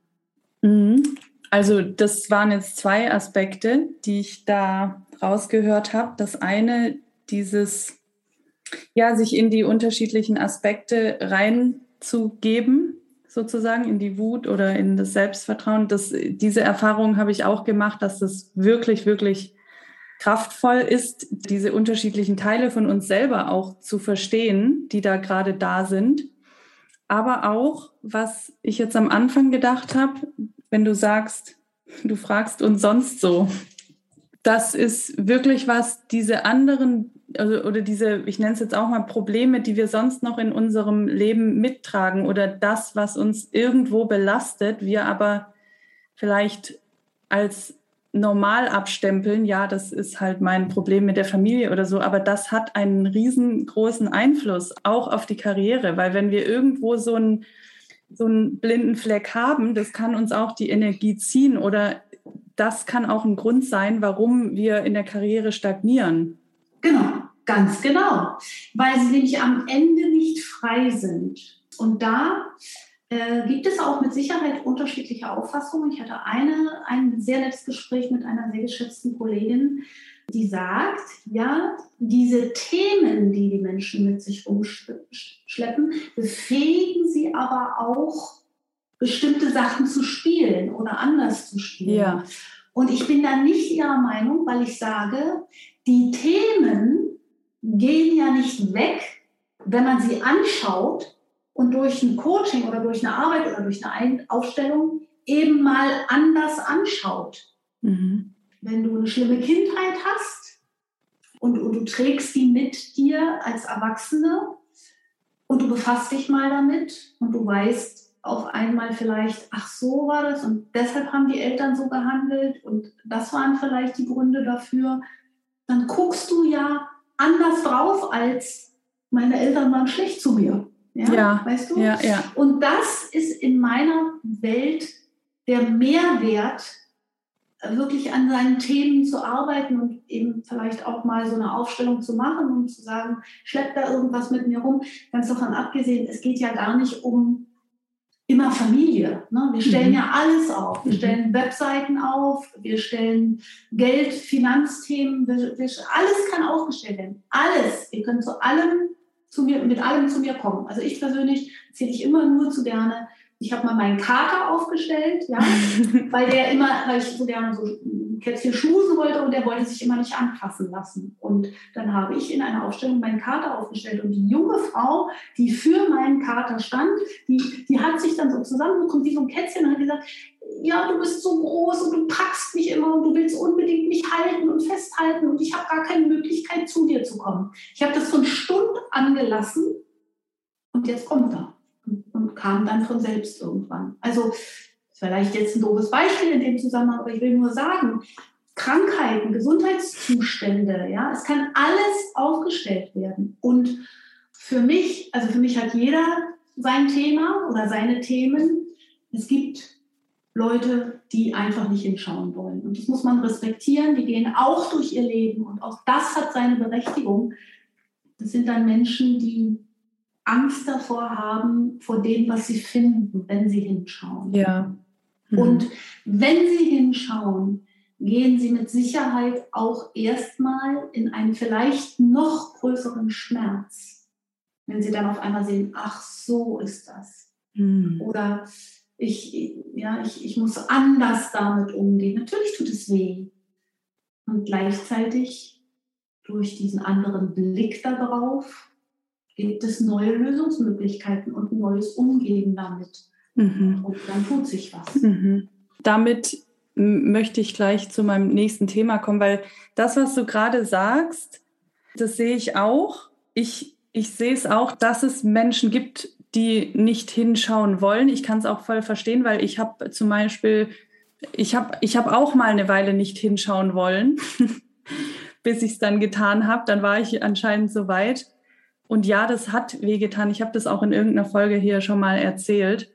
Mhm. Also das waren jetzt zwei Aspekte, die ich da rausgehört habe. Das eine, dieses, ja, sich in die unterschiedlichen Aspekte reinzugeben, sozusagen in die Wut oder in das Selbstvertrauen. Das, diese Erfahrung habe ich auch gemacht, dass das wirklich, wirklich kraftvoll ist, diese unterschiedlichen Teile von uns selber auch zu verstehen, die da gerade da sind. Aber auch, was ich jetzt am Anfang gedacht habe, wenn du sagst, du fragst uns sonst so. Das ist wirklich was, diese anderen also, oder diese, ich nenne es jetzt auch mal Probleme, die wir sonst noch in unserem Leben mittragen oder das, was uns irgendwo belastet, wir aber vielleicht als normal abstempeln, ja, das ist halt mein Problem mit der Familie oder so, aber das hat einen riesengroßen Einfluss auch auf die Karriere, weil wenn wir irgendwo so ein so einen blinden Fleck haben, das kann uns auch die Energie ziehen oder das kann auch ein Grund sein, warum wir in der Karriere stagnieren. Genau, ganz genau, weil sie nämlich am Ende nicht frei sind. Und da äh, gibt es auch mit Sicherheit unterschiedliche Auffassungen. Ich hatte eine, ein sehr nettes Gespräch mit einer sehr geschätzten Kollegin, die sagt, ja, diese Themen, die die Menschen mit sich rumschleppen, befähigen sie aber auch, bestimmte Sachen zu spielen oder anders zu spielen. Ja. Und ich bin da nicht ihrer Meinung, weil ich sage, die Themen gehen ja nicht weg, wenn man sie anschaut und durch ein Coaching oder durch eine Arbeit oder durch eine Aufstellung eben mal anders anschaut. Mhm wenn du eine schlimme Kindheit hast und, und du trägst die mit dir als Erwachsene und du befasst dich mal damit und du weißt auf einmal vielleicht, ach so war das und deshalb haben die Eltern so gehandelt und das waren vielleicht die Gründe dafür, dann guckst du ja anders drauf als meine Eltern waren schlecht zu mir. Ja, ja weißt du? Ja, ja. Und das ist in meiner Welt der Mehrwert wirklich an seinen Themen zu arbeiten und eben vielleicht auch mal so eine Aufstellung zu machen und zu sagen, schleppt da irgendwas mit mir rum. Ganz davon abgesehen, es geht ja gar nicht um immer Familie. Ne? Wir stellen mhm. ja alles auf. Wir mhm. stellen Webseiten auf, wir stellen Geld, Finanzthemen, wir, wir, alles kann aufgestellt werden. Alles. Ihr könnt zu allem zu mir, mit allem zu mir kommen. Also ich persönlich zähle ich immer nur zu gerne ich habe mal meinen Kater aufgestellt, ja, weil der immer, weil ich so gerne so Kätzchen schmusen wollte und der wollte sich immer nicht anfassen lassen. Und dann habe ich in einer Aufstellung meinen Kater aufgestellt und die junge Frau, die für meinen Kater stand, die, die hat sich dann so zusammengekommen wie so ein Kätzchen und hat gesagt, ja, du bist so groß und du packst mich immer und du willst unbedingt mich halten und festhalten und ich habe gar keine Möglichkeit, zu dir zu kommen. Ich habe das so eine Stunde angelassen und jetzt kommt er und kam dann von selbst irgendwann. Also vielleicht jetzt ein doofes Beispiel in dem Zusammenhang, aber ich will nur sagen, Krankheiten, Gesundheitszustände, ja, es kann alles aufgestellt werden. Und für mich, also für mich hat jeder sein Thema oder seine Themen. Es gibt Leute, die einfach nicht hinschauen wollen. Und das muss man respektieren. Die gehen auch durch ihr Leben und auch das hat seine Berechtigung. Das sind dann Menschen, die Angst davor haben, vor dem, was sie finden, wenn sie hinschauen. Ja. Mhm. Und wenn sie hinschauen, gehen sie mit Sicherheit auch erstmal in einen vielleicht noch größeren Schmerz, wenn sie dann auf einmal sehen, ach so ist das. Mhm. Oder ich, ja, ich, ich muss anders damit umgehen. Natürlich tut es weh. Und gleichzeitig durch diesen anderen Blick darauf gibt es neue Lösungsmöglichkeiten und ein neues Umgehen damit. Mhm. Und dann tut sich was. Mhm. Damit möchte ich gleich zu meinem nächsten Thema kommen, weil das, was du gerade sagst, das sehe ich auch. Ich, ich sehe es auch, dass es Menschen gibt, die nicht hinschauen wollen. Ich kann es auch voll verstehen, weil ich habe zum Beispiel, ich habe ich hab auch mal eine Weile nicht hinschauen wollen, bis ich es dann getan habe. Dann war ich anscheinend so weit. Und ja, das hat wehgetan. Ich habe das auch in irgendeiner Folge hier schon mal erzählt.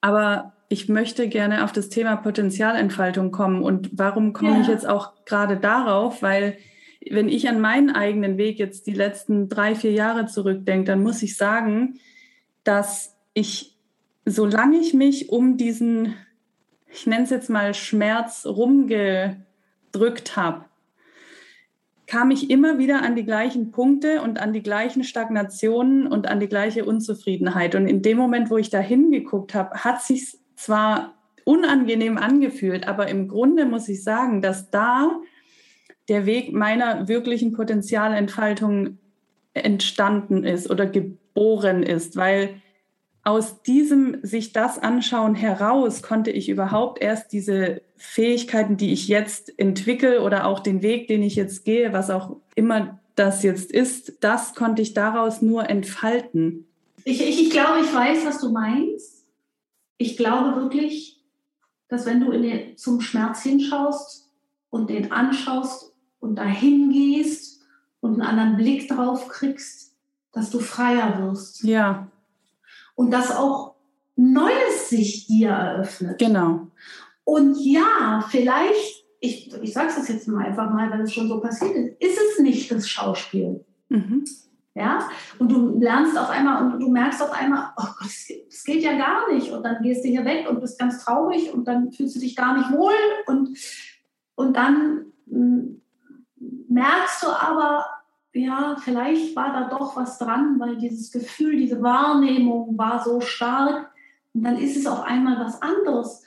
Aber ich möchte gerne auf das Thema Potenzialentfaltung kommen. Und warum komme ja. ich jetzt auch gerade darauf? Weil wenn ich an meinen eigenen Weg jetzt die letzten drei, vier Jahre zurückdenke, dann muss ich sagen, dass ich, solange ich mich um diesen, ich nenne es jetzt mal Schmerz rumgedrückt habe, kam ich immer wieder an die gleichen Punkte und an die gleichen Stagnationen und an die gleiche Unzufriedenheit. Und in dem Moment, wo ich da hingeguckt habe, hat sich zwar unangenehm angefühlt, aber im Grunde muss ich sagen, dass da der Weg meiner wirklichen Potenzialentfaltung entstanden ist oder geboren ist, weil aus diesem sich das anschauen heraus konnte ich überhaupt erst diese Fähigkeiten, die ich jetzt entwickle oder auch den Weg, den ich jetzt gehe, was auch immer das jetzt ist, das konnte ich daraus nur entfalten. Ich, ich, ich glaube, ich weiß, was du meinst. Ich glaube wirklich, dass wenn du den, zum Schmerz hinschaust und den anschaust und dahin gehst und einen anderen Blick drauf kriegst, dass du freier wirst. Ja und dass auch Neues sich dir eröffnet. Genau. Und ja, vielleicht, ich, ich sage es jetzt mal einfach mal, wenn es schon so passiert ist, ist es nicht das Schauspiel. Mhm. Ja, und du lernst auf einmal und du merkst auf einmal, oh Gott, das geht ja gar nicht. Und dann gehst du hier weg und bist ganz traurig und dann fühlst du dich gar nicht wohl. Und, und dann hm, merkst du aber, ja, vielleicht war da doch was dran, weil dieses Gefühl, diese Wahrnehmung war so stark. Und dann ist es auf einmal was anderes.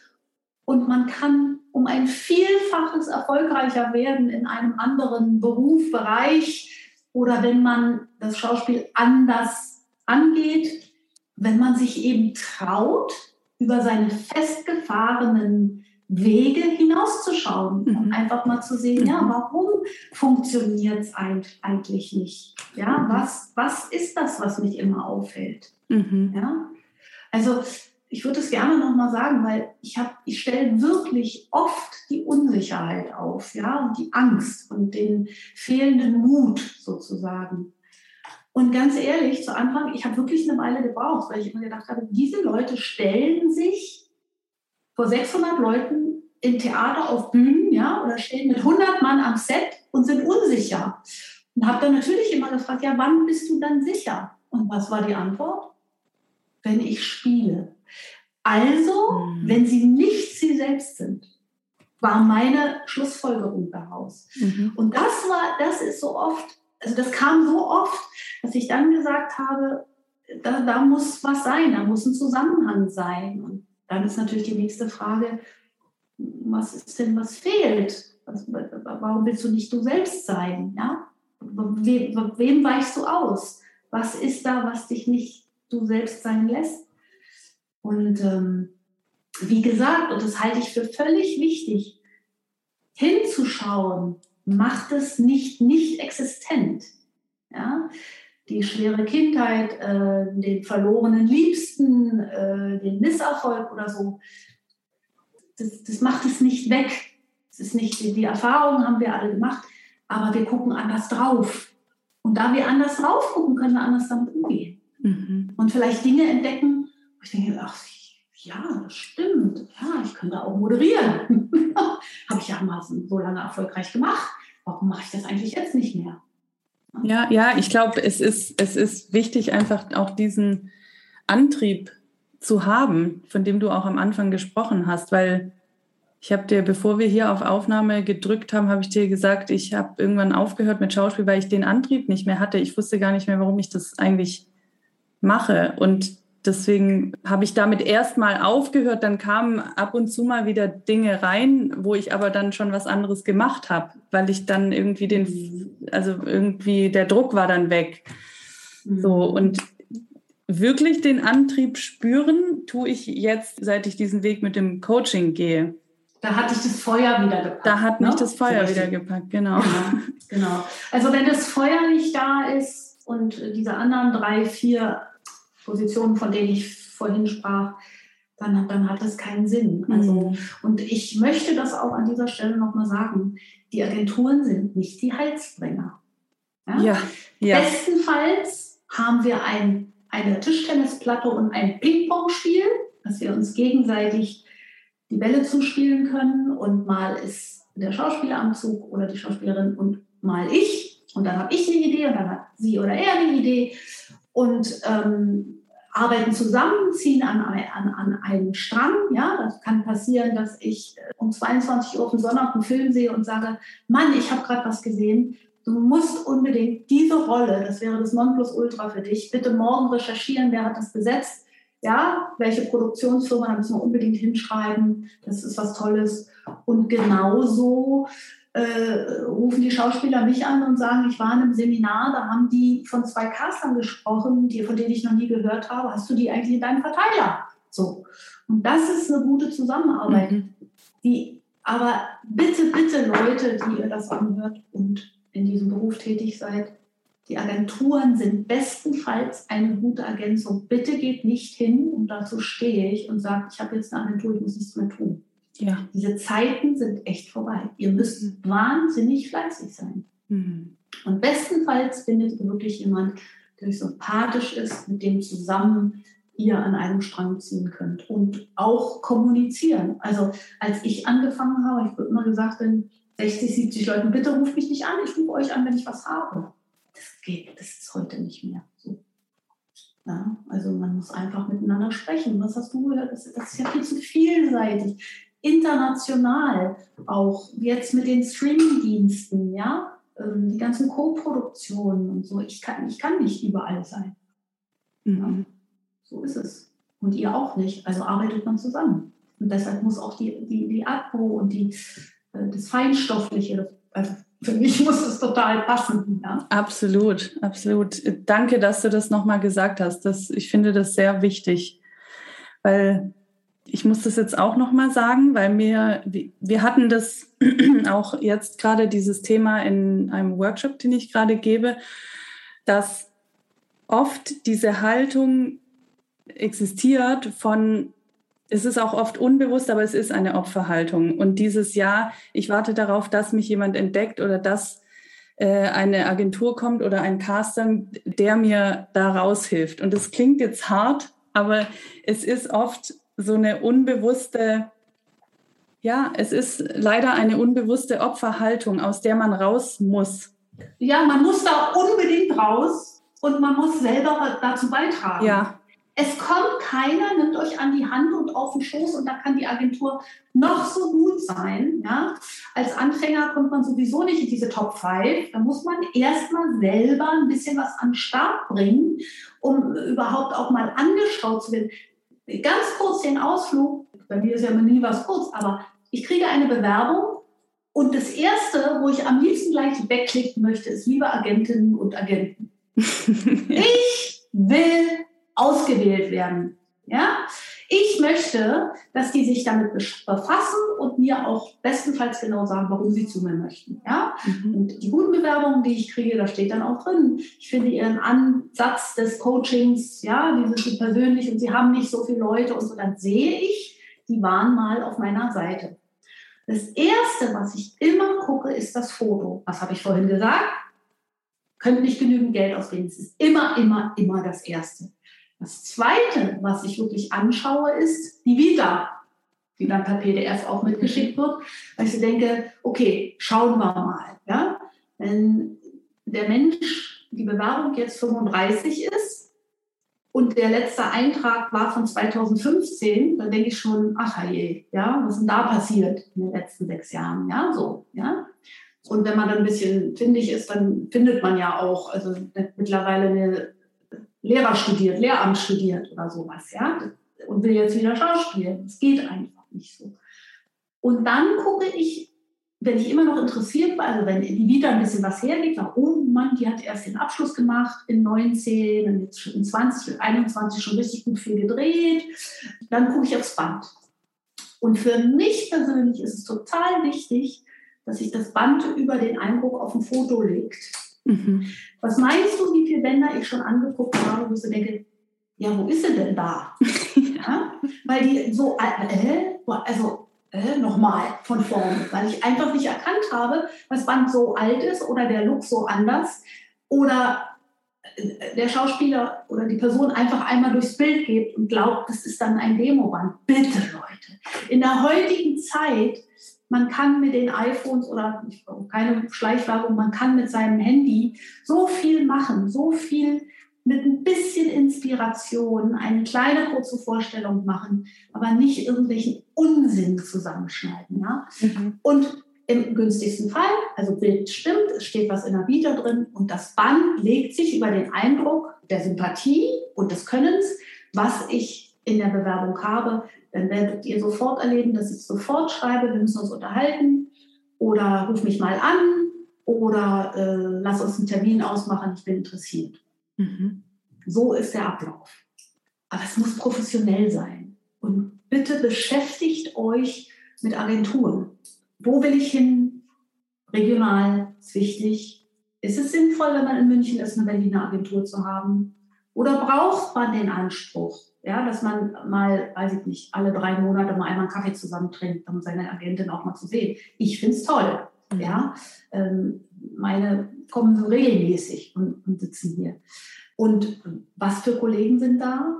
Und man kann um ein Vielfaches erfolgreicher werden in einem anderen Beruf, Bereich oder wenn man das Schauspiel anders angeht, wenn man sich eben traut, über seine festgefahrenen Wege hinauszuschauen mhm. und einfach mal zu sehen, mhm. ja, warum funktioniert es eigentlich nicht? Ja, mhm. was, was ist das, was mich immer auffällt? Mhm. Ja, also ich würde es gerne nochmal sagen, weil ich habe, ich stelle wirklich oft die Unsicherheit auf, ja, und die Angst und den fehlenden Mut sozusagen. Und ganz ehrlich, zu Anfang, ich habe wirklich eine Weile gebraucht, weil ich immer gedacht habe, diese Leute stellen sich vor 600 Leuten im Theater auf Bühnen, ja, oder stehen mit 100 Mann am Set und sind unsicher. Und habe dann natürlich immer gefragt, ja, wann bist du dann sicher? Und was war die Antwort? Wenn ich spiele. Also, mhm. wenn sie nicht sie selbst sind, war meine Schlussfolgerung daraus. Mhm. Und das war, das ist so oft, also das kam so oft, dass ich dann gesagt habe, da, da muss was sein, da muss ein Zusammenhang sein. Und dann ist natürlich die nächste Frage, was ist denn, was fehlt? Was, warum willst du nicht du selbst sein? Ja? Wem, wem weichst du aus? Was ist da, was dich nicht du selbst sein lässt? Und ähm, wie gesagt, und das halte ich für völlig wichtig, hinzuschauen, macht es nicht nicht existent. Ja? Die schwere Kindheit, äh, den verlorenen Liebsten, äh, den Misserfolg oder so, das, das macht es nicht weg. Es ist nicht, die Erfahrungen haben wir alle gemacht, aber wir gucken anders drauf. Und da wir anders drauf gucken, können wir anders damit umgehen. Mhm. Und vielleicht Dinge entdecken, wo ich denke, ach ja, das stimmt. Ja, ich könnte auch moderieren. Habe ich ja mal so lange erfolgreich gemacht. Warum mache ich das eigentlich jetzt nicht mehr? Ja, ja, ich glaube, es ist, es ist wichtig, einfach auch diesen Antrieb zu haben, von dem du auch am Anfang gesprochen hast, weil ich habe dir, bevor wir hier auf Aufnahme gedrückt haben, habe ich dir gesagt, ich habe irgendwann aufgehört mit Schauspiel, weil ich den Antrieb nicht mehr hatte. Ich wusste gar nicht mehr, warum ich das eigentlich mache. Und deswegen habe ich damit erstmal aufgehört. Dann kamen ab und zu mal wieder Dinge rein, wo ich aber dann schon was anderes gemacht habe, weil ich dann irgendwie den, also irgendwie der Druck war dann weg. So mhm. und wirklich den Antrieb spüren, tue ich jetzt, seit ich diesen Weg mit dem Coaching gehe. Da hat dich das Feuer wieder gepackt. Da hat mich ne? das Feuer wieder gepackt, genau. genau. Genau. Also wenn das Feuer nicht da ist und diese anderen drei, vier Positionen, von denen ich vorhin sprach, dann, dann hat das keinen Sinn. Also, mhm. Und ich möchte das auch an dieser Stelle nochmal sagen. Die Agenturen sind nicht die Heilsbringer. Ja? Ja, ja. Bestenfalls haben wir ein, eine Tischtennisplatte und ein Ping-Pong-Spiel, dass wir uns gegenseitig die Bälle zuspielen können und mal ist der Schauspieler am Zug oder die Schauspielerin und mal ich und dann habe ich eine Idee und dann hat sie oder er eine Idee und ähm, arbeiten zusammen, ziehen an, an, an einen Strang. Ja, das kann passieren, dass ich äh, um 22 Uhr auf dem Sonntag einen Film sehe und sage, Mann, ich habe gerade was gesehen. Du musst unbedingt diese Rolle, das wäre das Nonplusultra für dich, bitte morgen recherchieren, wer hat das besetzt. Ja, welche Produktionsfirma, da müssen wir unbedingt hinschreiben. Das ist was Tolles. Und genauso äh, rufen die Schauspieler mich an und sagen, ich war in einem Seminar, da haben die von zwei Castern gesprochen, die, von denen ich noch nie gehört habe. Hast du die eigentlich in deinem Verteiler? So. Und das ist eine gute Zusammenarbeit. Mhm. Die, aber bitte, bitte Leute, die ihr das anhört und in diesem Beruf tätig seid, die Agenturen sind bestenfalls eine gute Ergänzung. Bitte geht nicht hin, und dazu stehe ich, und sagt, ich habe jetzt eine Agentur, ich muss nichts mehr tun. Ja. Diese Zeiten sind echt vorbei. Ihr müsst mhm. wahnsinnig fleißig sein. Mhm. Und bestenfalls findet ihr wirklich jemand, der euch sympathisch ist, mit dem zusammen ihr an einem Strang ziehen könnt und auch kommunizieren. Also als ich angefangen habe, ich habe immer gesagt, 60, 70 Leuten, bitte ruft mich nicht an, ich rufe euch an, wenn ich was habe. Das geht, das ist heute nicht mehr so. Ja, also man muss einfach miteinander sprechen. Was hast du gehört? Das, das ist ja viel zu vielseitig. International auch, jetzt mit den Streaming-Diensten, ja, ähm, die ganzen Co-Produktionen und so. Ich kann, ich kann nicht überall sein. Mhm. Ja, so ist es. Und ihr auch nicht. Also arbeitet man zusammen. Und deshalb muss auch die, die, die Akku und die, das Feinstoffliche, also für mich muss es total passen. Ja? Absolut, absolut. Danke, dass du das nochmal gesagt hast. Das, ich finde das sehr wichtig, weil ich muss das jetzt auch nochmal sagen, weil mir, wir hatten das auch jetzt gerade dieses Thema in einem Workshop, den ich gerade gebe, dass oft diese Haltung existiert von es ist auch oft unbewusst, aber es ist eine Opferhaltung. Und dieses Jahr, ich warte darauf, dass mich jemand entdeckt oder dass äh, eine Agentur kommt oder ein Caster, der mir da raushilft. Und das klingt jetzt hart, aber es ist oft so eine unbewusste, ja, es ist leider eine unbewusste Opferhaltung, aus der man raus muss. Ja, man muss da unbedingt raus und man muss selber dazu beitragen. Ja, es kommt keiner, nimmt euch an die Hand und auf den Schoß und da kann die Agentur noch so gut sein. Ja? Als Anfänger kommt man sowieso nicht in diese Top 5. Da muss man erstmal selber ein bisschen was an den Start bringen, um überhaupt auch mal angeschaut zu werden. Ganz kurz den Ausflug, bei mir ist ja immer nie was kurz, aber ich kriege eine Bewerbung und das Erste, wo ich am liebsten gleich wegklicken möchte, ist, liebe Agentinnen und Agenten. ich will ausgewählt werden. Ja? Ich möchte, dass die sich damit befassen und mir auch bestenfalls genau sagen, warum sie zu mir möchten. Ja? Mhm. Und die guten Bewerbungen, die ich kriege, da steht dann auch drin. Ich finde ihren Ansatz des Coachings, ja, die sind so persönlich und sie haben nicht so viele Leute und so. Dann sehe ich, die waren mal auf meiner Seite. Das Erste, was ich immer gucke, ist das Foto. Was habe ich vorhin gesagt? Könnt nicht genügend Geld ausgeben. Es ist immer, immer, immer das Erste. Das Zweite, was ich wirklich anschaue, ist die Vita, die dann per PDF auch mitgeschickt wird, weil ich denke, okay, schauen wir mal. Ja? Wenn der Mensch, die Bewerbung jetzt 35 ist und der letzte Eintrag war von 2015, dann denke ich schon, ach je, ja, was ist denn da passiert in den letzten sechs Jahren? Ja, so, ja. Und wenn man dann ein bisschen findig ist, dann findet man ja auch, also mittlerweile eine Lehrer studiert, Lehramt studiert oder sowas, ja, und will jetzt wieder Schauspiel. Das geht einfach nicht so. Und dann gucke ich, wenn ich immer noch interessiert war, also wenn die wieder ein bisschen was hergeht, war, oh Mann, die hat erst den Abschluss gemacht in 19 und jetzt in 20 und 21 schon richtig gut viel gedreht, dann gucke ich aufs Band. Und für mich persönlich ist es total wichtig, dass sich das Band über den Eindruck auf ein Foto legt. Mhm. Was meinst du, wie viele Bänder ich schon angeguckt habe, wo ich so denke, ja, wo ist sie denn da? ja? Weil die so, äh, also äh, nochmal von vorne, weil ich einfach nicht erkannt habe, das Band so alt ist oder der Look so anders oder äh, der Schauspieler oder die Person einfach einmal durchs Bild geht und glaubt, das ist dann ein Demoband. Bitte, Leute. In der heutigen Zeit man kann mit den iPhones oder keine Schleichwerbung, man kann mit seinem Handy so viel machen, so viel mit ein bisschen Inspiration, eine kleine kurze Vorstellung machen, aber nicht irgendwelchen Unsinn zusammenschneiden. Ja? Mhm. Und im günstigsten Fall, also Bild stimmt, es steht was in der Vita drin und das Band legt sich über den Eindruck der Sympathie und des Könnens, was ich in der Bewerbung habe, dann werdet ihr sofort erleben, dass ich sofort schreibe, wir müssen uns unterhalten oder ruf mich mal an oder äh, lass uns einen Termin ausmachen, ich bin interessiert. Mhm. So ist der Ablauf. Aber es muss professionell sein. Und bitte beschäftigt euch mit Agenturen. Wo will ich hin? Regional ist wichtig. Ist es sinnvoll, wenn man in München ist, eine Berliner Agentur zu haben? Oder braucht man den Anspruch? Ja, dass man mal, weiß ich nicht, alle drei Monate mal einmal einen Kaffee zusammen trinkt, um seine Agentin auch mal zu sehen. Ich finde es toll. Mhm. Ja, ähm, meine kommen so regelmäßig und, und sitzen hier. Und was für Kollegen sind da?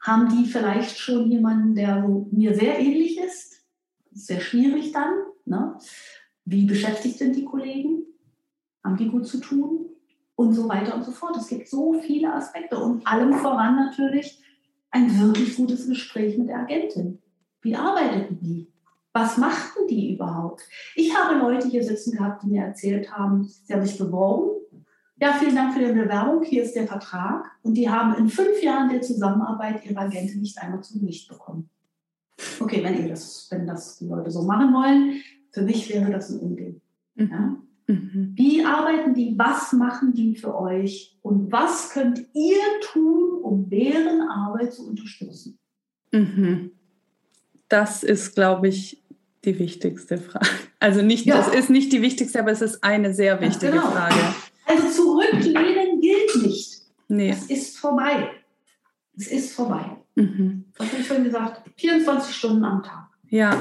Haben die vielleicht schon jemanden, der so mir sehr ähnlich ist? Sehr schwierig dann. Ne? Wie beschäftigt sind die Kollegen? Haben die gut zu tun? und so weiter und so fort. Es gibt so viele Aspekte und allem voran natürlich ein wirklich gutes Gespräch mit der Agentin. Wie arbeiteten die? Was machten die überhaupt? Ich habe Leute hier sitzen gehabt, die mir erzählt haben, sie haben sich beworben. Ja, vielen Dank für die Bewerbung. Hier ist der Vertrag. Und die haben in fünf Jahren der Zusammenarbeit ihre Agentin nicht einmal zum Licht bekommen. Okay, wenn ihr das, wenn das die Leute so machen wollen, für mich wäre das ein Unding. Mhm. Ja? Mhm. Wie arbeiten die? Was machen die für euch? Und was könnt ihr tun, um deren Arbeit zu unterstützen? Mhm. Das ist, glaube ich, die wichtigste Frage. Also nicht, ja. das ist nicht die wichtigste, aber es ist eine sehr wichtige genau. Frage. Also zurücklehnen gilt nicht. Nee. Es ist vorbei. Es ist vorbei. Mhm. Was habe ich vorhin gesagt? 24 Stunden am Tag. Ja,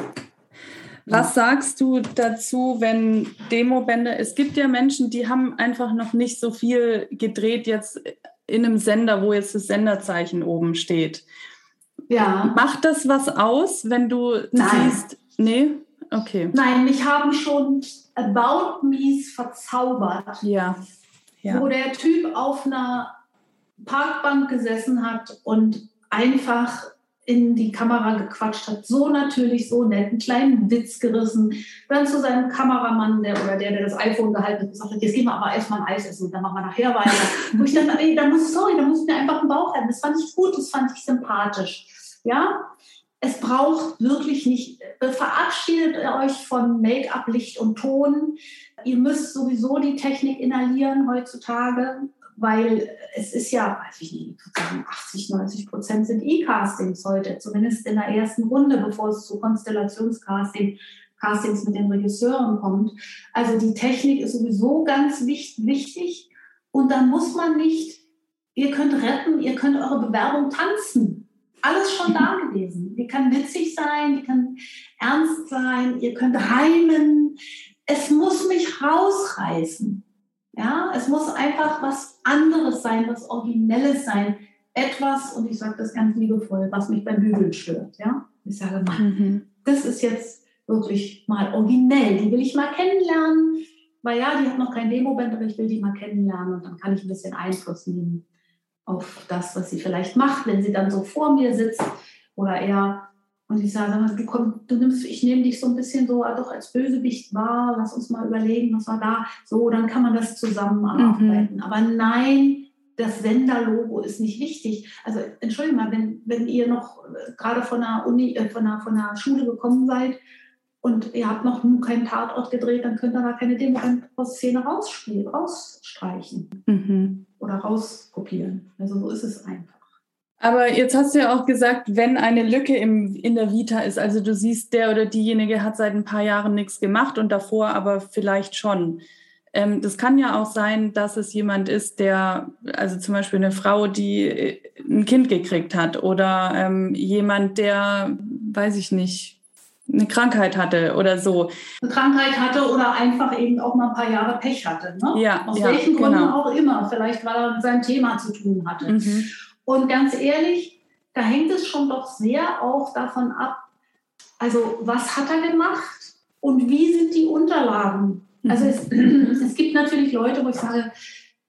was sagst du dazu, wenn Demobänder, es gibt ja Menschen, die haben einfach noch nicht so viel gedreht jetzt in einem Sender, wo jetzt das Senderzeichen oben steht. Ja. Macht das was aus, wenn du Nein. siehst? Nee? Okay. Nein, mich haben schon About Me's verzaubert. Ja. ja. Wo der Typ auf einer Parkbank gesessen hat und einfach in die Kamera gequatscht hat, so natürlich, so nett, einen kleinen Witz gerissen, dann zu seinem Kameramann, der oder der, der das iPhone gehalten hat, gesagt hat, jetzt gehen wir aber erstmal ein Eis essen und dann machen wir nachher weiter. Wo ich dachte, ey, da muss, sorry, da muss ich mir einfach einen Bauch halten. Das fand ich gut, das fand ich sympathisch. Ja, es braucht wirklich nicht, verabschiedet euch von Make-up, Licht und Ton. Ihr müsst sowieso die Technik inhalieren heutzutage weil es ist ja, weiß ich nicht, 80, 90 Prozent sind E-Castings heute, zumindest in der ersten Runde, bevor es zu Konstellationscasting, Castings mit den Regisseuren kommt. Also die Technik ist sowieso ganz wichtig und dann muss man nicht, ihr könnt retten, ihr könnt eure Bewerbung tanzen. Alles schon da gewesen. Die kann witzig sein, die kann ernst sein, ihr könnt reimen. Es muss mich rausreißen. Ja, es muss einfach was anderes sein, was Originelles sein. Etwas, und ich sage das ganz liebevoll, was mich beim Bügeln stört. Ja, ich sage mal, mhm. das ist jetzt wirklich mal originell. Die will ich mal kennenlernen, weil ja, die hat noch kein Demo-Band, aber ich will die mal kennenlernen und dann kann ich ein bisschen Einfluss nehmen auf das, was sie vielleicht macht, wenn sie dann so vor mir sitzt oder eher und ich sage, du, komm, du nimmst, ich nehme dich so ein bisschen so doch als Bösewicht wahr, lass uns mal überlegen, was war da. So, dann kann man das zusammenarbeiten. Mhm. Aber nein, das Senderlogo ist nicht wichtig. Also entschuldigung mal, wenn, wenn ihr noch äh, gerade von der Uni, äh, von, der, von der Schule gekommen seid und ihr habt noch keinen Tatort gedreht, dann könnt ihr da keine Demo-Szene rausstreichen mhm. oder rauskopieren. Also so ist es einfach. Aber jetzt hast du ja auch gesagt, wenn eine Lücke im, in der Vita ist, also du siehst, der oder diejenige hat seit ein paar Jahren nichts gemacht und davor aber vielleicht schon. Ähm, das kann ja auch sein, dass es jemand ist, der, also zum Beispiel eine Frau, die äh, ein Kind gekriegt hat oder ähm, jemand, der, weiß ich nicht, eine Krankheit hatte oder so. Eine Krankheit hatte oder einfach eben auch mal ein paar Jahre Pech hatte. Ne? Ja, Aus ja, welchen Gründen genau. auch immer. Vielleicht, weil er mit seinem Thema zu tun hatte. Mhm. Und ganz ehrlich, da hängt es schon doch sehr auch davon ab, also was hat er gemacht und wie sind die Unterlagen? Also es, mhm. es gibt natürlich Leute, wo ich sage,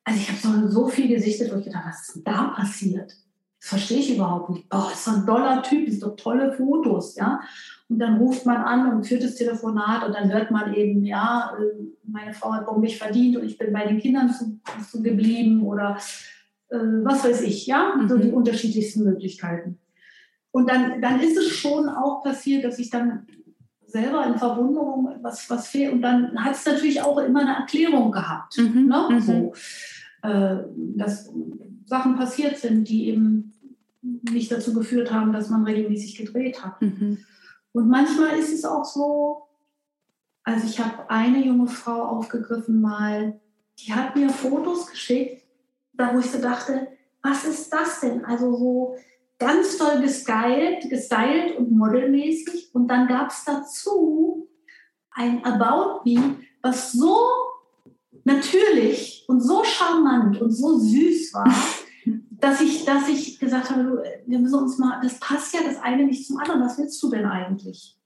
also ich habe so, so viel gesichtet, wo ich gedacht, was ist denn da passiert? Das verstehe ich überhaupt nicht. Oh, ist so ein doller Typ, ist doch tolle Fotos, ja. Und dann ruft man an und führt das Telefonat und dann hört man eben, ja, äh, meine Frau hat mich verdient und ich bin bei den Kindern zu, zu geblieben oder äh, was weiß ich, ja, mhm. so die unterschiedlichsten Möglichkeiten. Und dann, dann ist es schon auch passiert, dass ich dann selber in Verwunderung was, was fehlt. Und dann hat es natürlich auch immer eine Erklärung gehabt. Mhm. Ne? Mhm. So, äh, dass Sachen passiert sind, die eben nicht dazu geführt haben, dass man regelmäßig gedreht hat. Mhm. Und manchmal ist es auch so, also ich habe eine junge Frau aufgegriffen mal, die hat mir Fotos geschickt, da wo ich so dachte, was ist das denn? Also so ganz toll gestylt, gestylt und modelmäßig. Und dann gab es dazu ein About Me, was so natürlich und so charmant und so süß war, dass ich, dass ich gesagt habe, wir müssen uns mal, das passt ja das eine nicht zum anderen, was willst du denn eigentlich?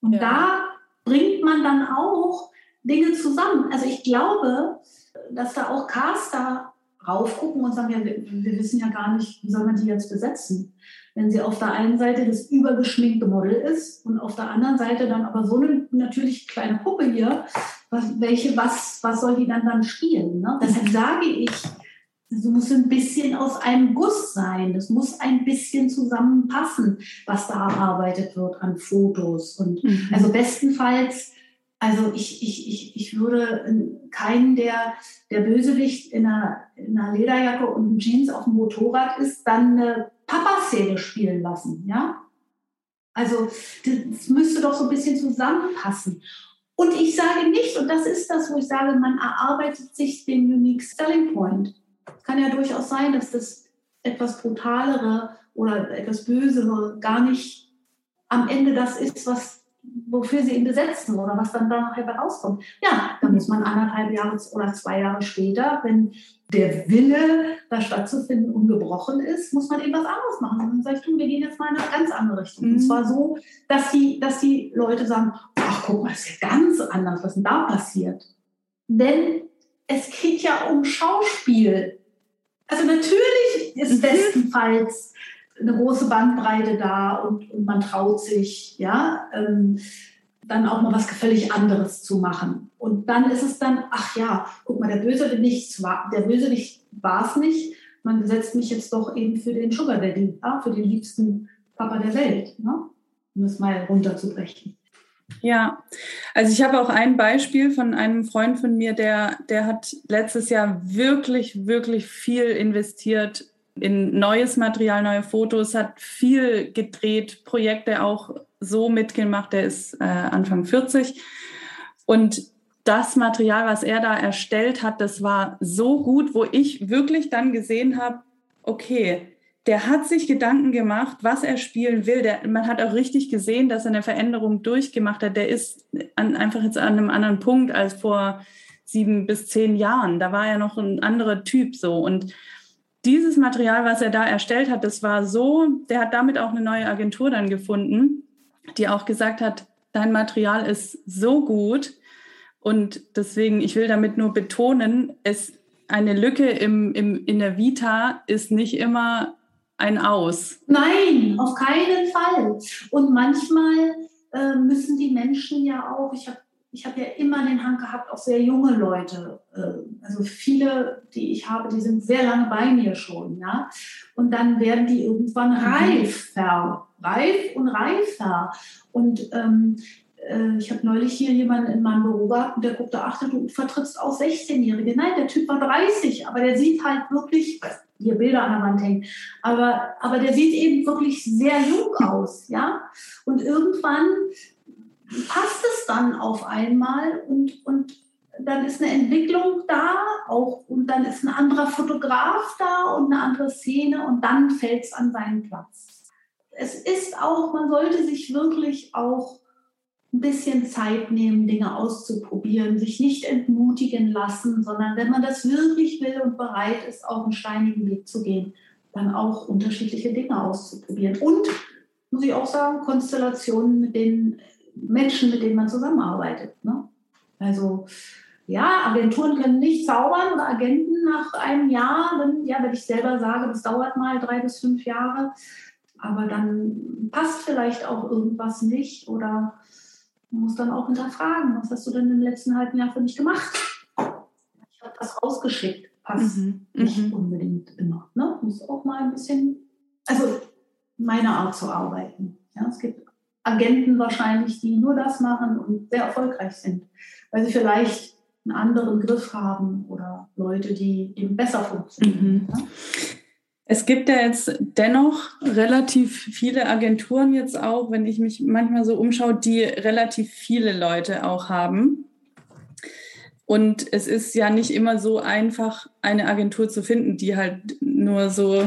Und ja. da bringt man dann auch Dinge zusammen. Also ich glaube, dass da auch Caster raufgucken und sagen, ja, wir, wir, wissen ja gar nicht, wie soll man die jetzt besetzen. Wenn sie auf der einen Seite das übergeschminkte Model ist und auf der anderen Seite dann aber so eine natürlich kleine Puppe hier, was, welche, was, was soll die dann dann spielen? Ne? Deshalb sage ich, es muss ein bisschen aus einem Guss sein. Das muss ein bisschen zusammenpassen, was da erarbeitet wird an Fotos. Und mhm. also bestenfalls also ich, ich, ich, ich würde keinen, der, der Bösewicht in einer, in einer Lederjacke und Jeans auf dem Motorrad ist, dann eine Papa-Szene spielen lassen. Ja? Also das müsste doch so ein bisschen zusammenpassen. Und ich sage nicht, und das ist das, wo ich sage, man erarbeitet sich den Unique Selling Point. Kann ja durchaus sein, dass das etwas brutalere oder etwas bösere gar nicht am Ende das ist, was wofür sie ihn besetzen oder was dann da nachher rauskommt. Ja, dann muss man anderthalb Jahre oder zwei Jahre später, wenn der Wille, da stattzufinden, ungebrochen ist, muss man eben was anderes machen. Und dann sage ich, du, wir gehen jetzt mal in eine ganz andere Richtung. Mhm. Und zwar so, dass die, dass die Leute sagen, ach guck mal, ist ja ganz anders, was denn da passiert? Denn es geht ja um Schauspiel. Also natürlich ist mhm. bestenfalls eine große Bandbreite da und, und man traut sich, ja, ähm, dann auch mal was völlig anderes zu machen. Und dann ist es dann, ach ja, guck mal, der Bösewicht war, der Bösewicht war es nicht. Man besetzt mich jetzt doch eben für den Sugar Daddy, ja, für den liebsten Papa der Welt, ne? um es mal runterzubrechen. Ja, also ich habe auch ein Beispiel von einem Freund von mir, der, der hat letztes Jahr wirklich, wirklich viel investiert in neues Material, neue Fotos, hat viel gedreht, Projekte auch so mitgemacht. Der ist äh, Anfang 40. Und das Material, was er da erstellt hat, das war so gut, wo ich wirklich dann gesehen habe, okay, der hat sich Gedanken gemacht, was er spielen will. Der, man hat auch richtig gesehen, dass er eine Veränderung durchgemacht hat. Der ist an, einfach jetzt an einem anderen Punkt als vor sieben bis zehn Jahren. Da war er noch ein anderer Typ so. Und dieses Material, was er da erstellt hat, das war so, der hat damit auch eine neue Agentur dann gefunden, die auch gesagt hat, dein Material ist so gut und deswegen, ich will damit nur betonen, es eine Lücke im, im, in der Vita ist nicht immer ein Aus. Nein, auf keinen Fall. Und manchmal äh, müssen die Menschen ja auch, ich habe ich habe ja immer den Hang gehabt, auch sehr junge Leute. Äh, also viele, die ich habe, die sind sehr lange bei mir schon. Ja? Und dann werden die irgendwann mhm. reifer. Reif und reifer. Und ähm, äh, ich habe neulich hier jemanden in meinem Büro gehabt und der guckte, ach, du vertrittst auch 16-Jährige. Nein, der Typ war 30, aber der sieht halt wirklich, hier Bilder an der Wand hängen, aber, aber der sieht eben wirklich sehr jung aus. Ja? Und irgendwann passt es dann auf einmal und, und dann ist eine Entwicklung da auch und dann ist ein anderer Fotograf da und eine andere Szene und dann fällt es an seinen Platz. Es ist auch, man sollte sich wirklich auch ein bisschen Zeit nehmen, Dinge auszuprobieren, sich nicht entmutigen lassen, sondern wenn man das wirklich will und bereit ist, auch einen steinigen Weg zu gehen, dann auch unterschiedliche Dinge auszuprobieren. Und, muss ich auch sagen, Konstellationen, mit denen Menschen, mit denen man zusammenarbeitet. Ne? Also ja, Agenturen können nicht zaubern oder Agenten nach einem Jahr, wenn, ja, wenn ich selber sage, das dauert mal drei bis fünf Jahre, aber dann passt vielleicht auch irgendwas nicht oder man muss dann auch hinterfragen, was hast du denn im letzten halben Jahr für mich gemacht? Ich habe das rausgeschickt, passt mhm. nicht mhm. unbedingt immer. Ne? Muss auch mal ein bisschen, also meine Art zu arbeiten. Ja, es gibt Agenten wahrscheinlich, die nur das machen und sehr erfolgreich sind, weil sie vielleicht einen anderen Griff haben oder Leute, die eben besser funktionieren. Mhm. Es gibt ja jetzt dennoch relativ viele Agenturen jetzt auch, wenn ich mich manchmal so umschaue, die relativ viele Leute auch haben. Und es ist ja nicht immer so einfach, eine Agentur zu finden, die halt nur so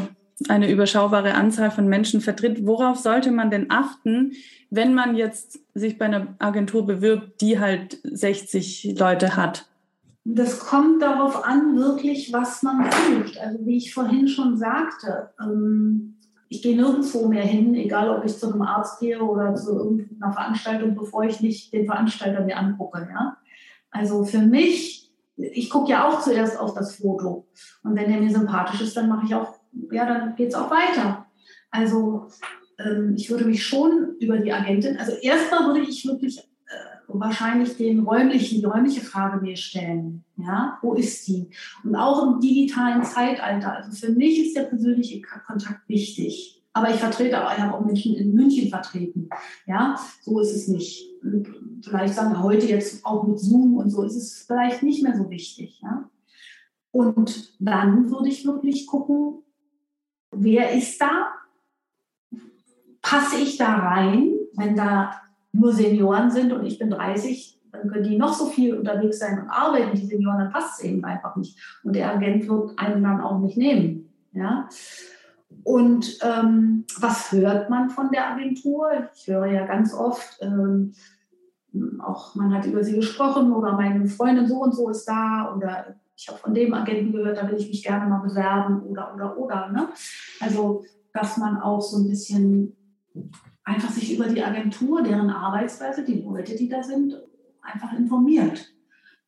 eine überschaubare Anzahl von Menschen vertritt. Worauf sollte man denn achten, wenn man jetzt sich bei einer Agentur bewirbt, die halt 60 Leute hat? Das kommt darauf an, wirklich, was man sucht. Also wie ich vorhin schon sagte, ähm, ich gehe nirgendwo mehr hin, egal ob ich zu einem Arzt gehe oder zu irgendeiner Veranstaltung, bevor ich nicht den Veranstalter mir angucke. Ja? Also für mich, ich gucke ja auch zuerst auf das Foto. Und wenn der mir sympathisch ist, dann mache ich auch, ja, dann geht es auch weiter. Also ähm, ich würde mich schon über die Agentin, also erstmal würde ich wirklich äh, wahrscheinlich den räumlichen, die räumliche Frage mir stellen. Ja, wo ist die? Und auch im digitalen Zeitalter. Also für mich ist der persönliche Kontakt wichtig. Aber ich vertrete auch, ich habe auch Menschen in München vertreten. Ja, so ist es nicht. Vielleicht sagen wir heute jetzt auch mit Zoom und so ist es vielleicht nicht mehr so wichtig. Ja? Und dann würde ich wirklich gucken, wer ist da? Passe ich da rein? Wenn da nur Senioren sind und ich bin 30, dann können die noch so viel unterwegs sein und arbeiten, die Senioren, dann passt es eben einfach nicht. Und der Agent wird einen dann auch nicht nehmen. Ja? Und ähm, was hört man von der Agentur? Ich höre ja ganz oft, ähm, auch man hat über sie gesprochen oder meine Freundin so und so ist da oder ich habe von dem Agenten gehört, da will ich mich gerne mal bewerben oder oder oder. Ne? Also dass man auch so ein bisschen einfach sich über die Agentur, deren Arbeitsweise, die Leute, die da sind, einfach informiert.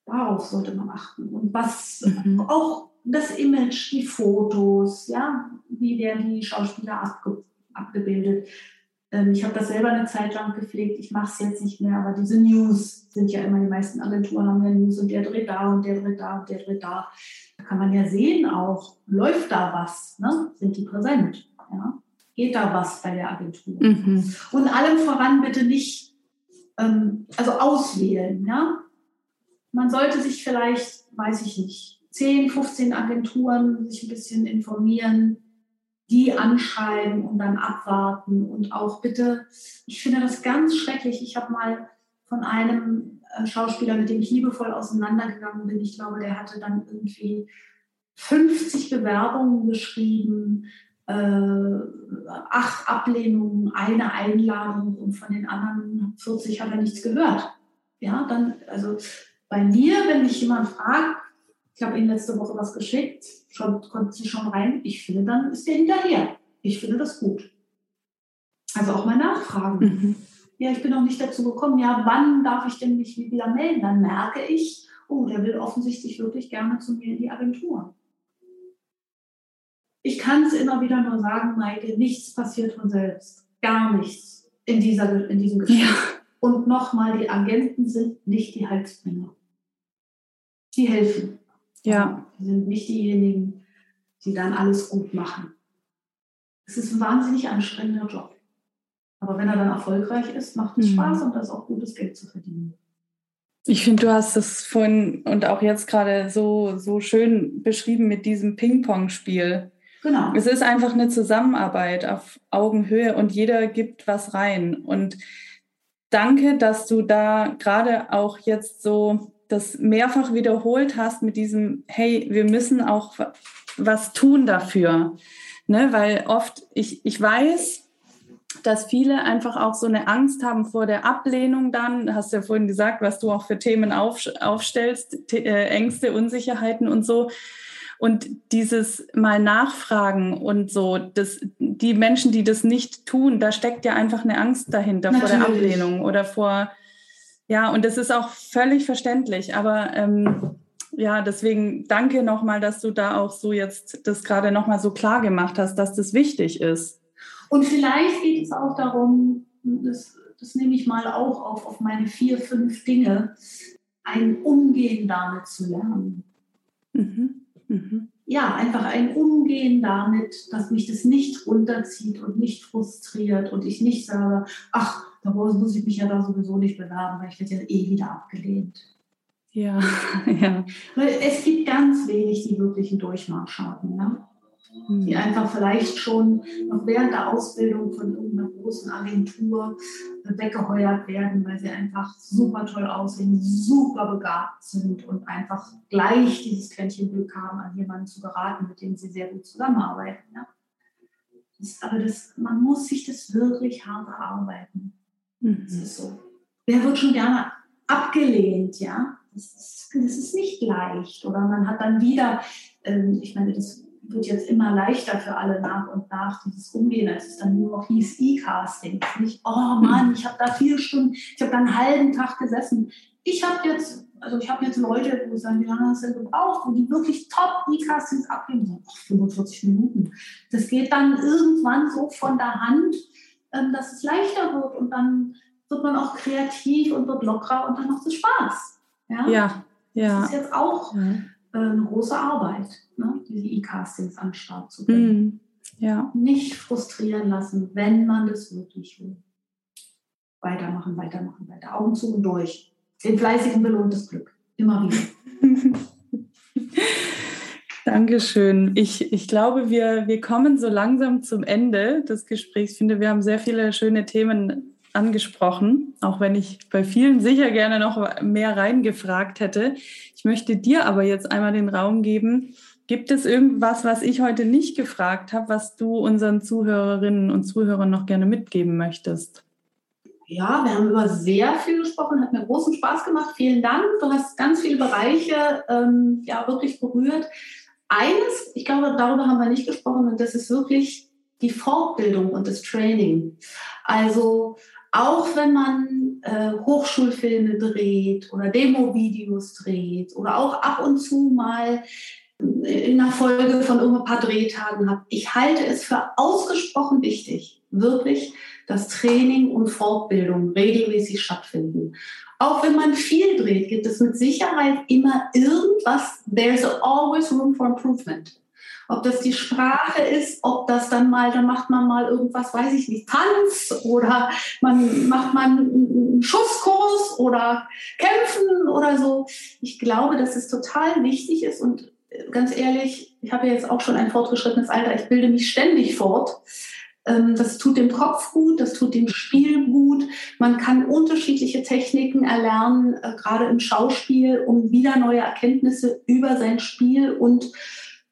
Darauf sollte man achten. Und was mhm. auch das Image, die Fotos, ja, wie werden die Schauspieler abge abgebildet. Ähm, ich habe das selber eine Zeit lang gepflegt, ich mache es jetzt nicht mehr, aber diese News sind ja immer, die meisten Agenturen haben ja News und der dreht da und der dreht da und der dreht da. Da kann man ja sehen auch, läuft da was, ne? sind die präsent, ja? geht da was bei der Agentur. Mhm. Und allem voran bitte nicht, ähm, also auswählen. Ja? Man sollte sich vielleicht, weiß ich nicht, 10, 15 Agenturen sich ein bisschen informieren, die anschreiben und dann abwarten und auch bitte, ich finde das ganz schrecklich. Ich habe mal von einem äh, Schauspieler, mit dem ich liebevoll auseinandergegangen bin, ich glaube, der hatte dann irgendwie 50 Bewerbungen geschrieben, äh, acht Ablehnungen, eine Einladung und von den anderen 40 hat er nichts gehört. Ja, dann, also bei mir, wenn mich jemand fragt, ich habe Ihnen letzte Woche was geschickt, schon, konnten Sie schon rein. Ich finde, dann ist der hinterher. Ich finde das gut. Also auch mal nachfragen. Mhm. Ja, ich bin noch nicht dazu gekommen. Ja, wann darf ich denn mich wieder melden? Dann merke ich, oh, der will offensichtlich wirklich gerne zu mir in die Agentur. Ich kann es immer wieder nur sagen, Maike, nichts passiert von selbst. Gar nichts in, dieser, in diesem Geschäft. Ja. Und nochmal, die Agenten sind nicht die Halsbringer. Die helfen. Ja. Die sind nicht diejenigen, die dann alles gut machen. Es ist ein wahnsinnig anstrengender Job. Aber wenn er dann erfolgreich ist, macht es mhm. Spaß und da ist auch gutes Geld zu verdienen. Ich finde, du hast das vorhin und auch jetzt gerade so, so schön beschrieben mit diesem Ping-Pong-Spiel. Genau. Es ist einfach eine Zusammenarbeit auf Augenhöhe und jeder gibt was rein. Und danke, dass du da gerade auch jetzt so das mehrfach wiederholt hast mit diesem, hey, wir müssen auch was tun dafür. Ne? Weil oft, ich, ich weiß, dass viele einfach auch so eine Angst haben vor der Ablehnung dann, hast du ja vorhin gesagt, was du auch für Themen auf, aufstellst, äh, Ängste, Unsicherheiten und so. Und dieses mal nachfragen und so, das, die Menschen, die das nicht tun, da steckt ja einfach eine Angst dahinter Natürlich. vor der Ablehnung oder vor, ja, und das ist auch völlig verständlich. Aber ähm, ja, deswegen danke nochmal, dass du da auch so jetzt das gerade nochmal so klar gemacht hast, dass das wichtig ist. Und vielleicht geht es auch darum, das, das nehme ich mal auch auf, auf meine vier, fünf Dinge, ein Umgehen damit zu lernen. Mhm. Mhm. Ja, einfach ein Umgehen damit, dass mich das nicht runterzieht und nicht frustriert und ich nicht sage, ach, da muss ich mich ja da sowieso nicht bewerben, weil ich werde ja eh wieder abgelehnt. Ja, ja. Weil es gibt ganz wenig, die wirklich einen Durchmarsch haben. Ne? Die hm. einfach vielleicht schon noch während der Ausbildung von irgendeiner großen Agentur weggeheuert werden, weil sie einfach super toll aussehen, super begabt sind und einfach gleich dieses Quäntchen Glück haben, an jemanden zu geraten, mit dem sie sehr gut zusammenarbeiten. Ja? Das, aber das, man muss sich das wirklich hart erarbeiten. Mhm. Das ist so. Wer wird schon gerne abgelehnt, ja? Das ist, das ist nicht leicht. Oder man hat dann wieder, ähm, ich meine, das wird jetzt immer leichter für alle nach und nach, dieses Umgehen, als es dann nur noch hieß E-Casting. Nicht, oh Mann, ich habe da vier Stunden, ich habe da einen halben Tag gesessen. Ich habe jetzt also ich habe jetzt Leute, wo sagen, wie lange hast du gebraucht, wo die wirklich top E-Castings abgeben, so, ach, 45 Minuten. Das geht dann irgendwann so von der Hand, ähm, dass es leichter wird und dann wird man auch kreativ und wird lockerer und dann macht es Spaß. Ja, ja. ja. Das ist jetzt auch ja. Äh, eine große Arbeit, ne? diese E-Castings an den Start zu bringen. Mm, ja. Nicht frustrieren lassen, wenn man das wirklich will. Weitermachen, weitermachen, weiter. Augen zu und durch. Den Fleißigen belohnt das Glück. Immer wieder. Dankeschön. Ich, ich glaube, wir, wir kommen so langsam zum Ende des Gesprächs. Ich finde, wir haben sehr viele schöne Themen angesprochen, auch wenn ich bei vielen sicher gerne noch mehr reingefragt hätte. Ich möchte dir aber jetzt einmal den Raum geben. Gibt es irgendwas, was ich heute nicht gefragt habe, was du unseren Zuhörerinnen und Zuhörern noch gerne mitgeben möchtest? Ja, wir haben über sehr viel gesprochen, hat mir großen Spaß gemacht. Vielen Dank. Du hast ganz viele Bereiche ähm, ja wirklich berührt. Eines, ich glaube, darüber haben wir nicht gesprochen, und das ist wirklich die Fortbildung und das Training. Also auch wenn man äh, Hochschulfilme dreht oder Demo-Videos dreht oder auch ab und zu mal in einer Folge von ein paar Drehtagen hat, ich halte es für ausgesprochen wichtig, wirklich, dass Training und Fortbildung regelmäßig stattfinden. Auch wenn man viel dreht, gibt es mit Sicherheit immer irgendwas, there's always room for improvement. Ob das die Sprache ist, ob das dann mal, dann macht man mal irgendwas, weiß ich nicht, Tanz oder man macht mal einen Schusskurs oder Kämpfen oder so. Ich glaube, dass es total wichtig ist und ganz ehrlich, ich habe jetzt auch schon ein fortgeschrittenes Alter, ich bilde mich ständig fort. Ähm, das tut dem Kopf gut, das tut dem Spiel gut. Man kann unterschiedliche Techniken erlernen, äh, gerade im Schauspiel, um wieder neue Erkenntnisse über sein Spiel und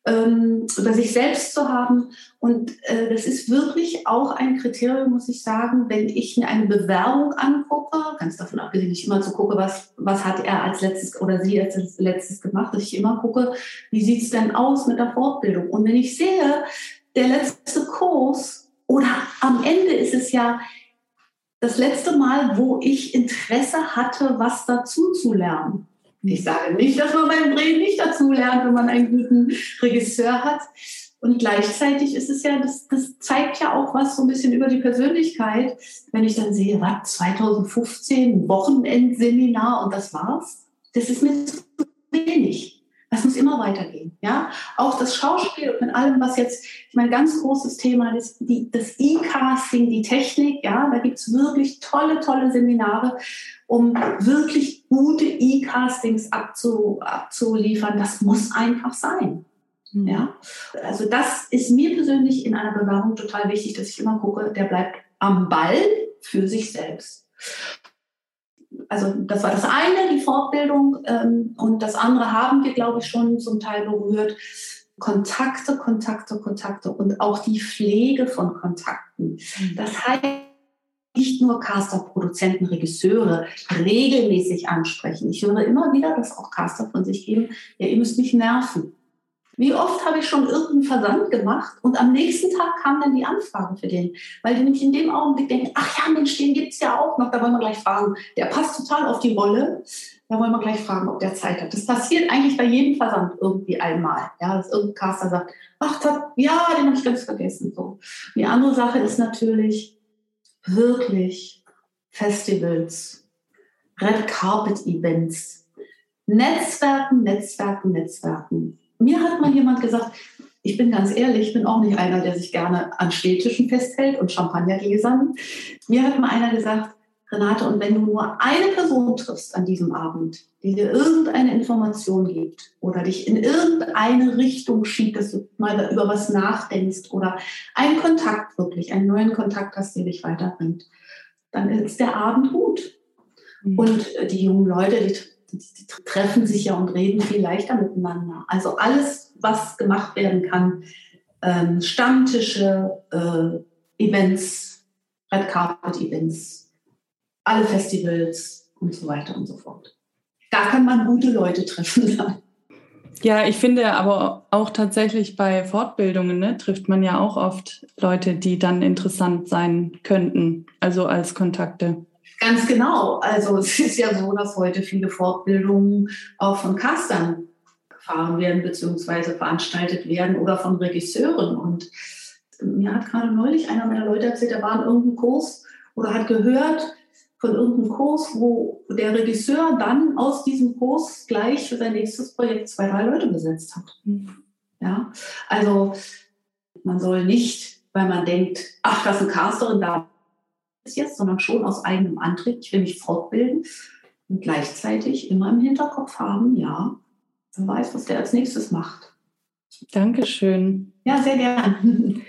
ähm, über sich selbst zu haben. Und äh, das ist wirklich auch ein Kriterium, muss ich sagen, wenn ich mir eine Bewerbung angucke, ganz davon abgesehen, ich immer zu so gucke, was, was hat er als letztes oder sie als letztes gemacht, dass ich immer gucke, wie sieht es denn aus mit der Fortbildung. Und wenn ich sehe, der letzte Kurs oder am Ende ist es ja das letzte Mal, wo ich Interesse hatte, was dazu zu lernen. Ich sage nicht, dass man beim Drehen nicht dazu lernt, wenn man einen guten Regisseur hat. Und gleichzeitig ist es ja, das, das zeigt ja auch was so ein bisschen über die Persönlichkeit, wenn ich dann sehe, was, 2015, Wochenendseminar und das war's. Das ist mir zu wenig. Das muss immer weitergehen. Ja? Auch das Schauspiel und mit allem, was jetzt, ich meine, ganz großes Thema ist die, das E-Casting, die Technik. Ja? Da gibt es wirklich tolle, tolle Seminare, um wirklich gute E-Castings abzu, abzuliefern. Das muss einfach sein. Mhm. Ja? Also das ist mir persönlich in einer Bewerbung total wichtig, dass ich immer gucke, der bleibt am Ball für sich selbst also das war das eine, die Fortbildung. Ähm, und das andere haben wir, glaube ich, schon zum Teil berührt. Kontakte, Kontakte, Kontakte und auch die Pflege von Kontakten. Mhm. Das heißt, nicht nur Caster, Produzenten, Regisseure regelmäßig ansprechen. Ich höre immer wieder, dass auch Caster von sich geben, ja, ihr müsst mich nerven. Wie oft habe ich schon irgendeinen Versand gemacht und am nächsten Tag kam dann die Anfrage für den, weil die nämlich in dem Augenblick denken, ach ja, Mensch, den gibt es ja auch noch, da wollen wir gleich fragen. Der passt total auf die Rolle, da wollen wir gleich fragen, ob der Zeit hat. Das passiert eigentlich bei jedem Versand irgendwie einmal, ja, dass irgendein Caster sagt, ach, ja, den habe ich ganz vergessen. So. Die andere Sache ist natürlich wirklich Festivals, Red Carpet Events, Netzwerken, Netzwerken, Netzwerken mir hat mal jemand gesagt, ich bin ganz ehrlich, ich bin auch nicht einer, der sich gerne an Städtischen festhält und Champagnergläsern. Mir hat mal einer gesagt, Renate, und wenn du nur eine Person triffst an diesem Abend, die dir irgendeine Information gibt oder dich in irgendeine Richtung schiebt, dass du mal über was nachdenkst oder einen Kontakt wirklich, einen neuen Kontakt hast, der dich weiterbringt, dann ist der Abend gut. Mhm. Und die jungen Leute, die die treffen sich ja und reden viel leichter miteinander. Also alles, was gemacht werden kann, ähm, Stammtische, äh, Events, Red Carpet Events, alle Festivals und so weiter und so fort. Da kann man gute Leute treffen. Ja, ich finde aber auch tatsächlich bei Fortbildungen ne, trifft man ja auch oft Leute, die dann interessant sein könnten, also als Kontakte. Ganz genau. Also es ist ja so, dass heute viele Fortbildungen auch von Castern gefahren werden beziehungsweise veranstaltet werden oder von Regisseuren. Und mir hat gerade neulich einer meiner Leute erzählt, er war in irgendeinem Kurs oder hat gehört von irgendeinem Kurs, wo der Regisseur dann aus diesem Kurs gleich für sein nächstes Projekt zwei, drei Leute besetzt hat. Ja, also man soll nicht, weil man denkt, ach, das ist eine Casterin da ist jetzt, sondern schon aus eigenem Antrieb. Ich will mich fortbilden und gleichzeitig immer im Hinterkopf haben, ja, wer weiß, was der als nächstes macht. Dankeschön. Ja, sehr gern.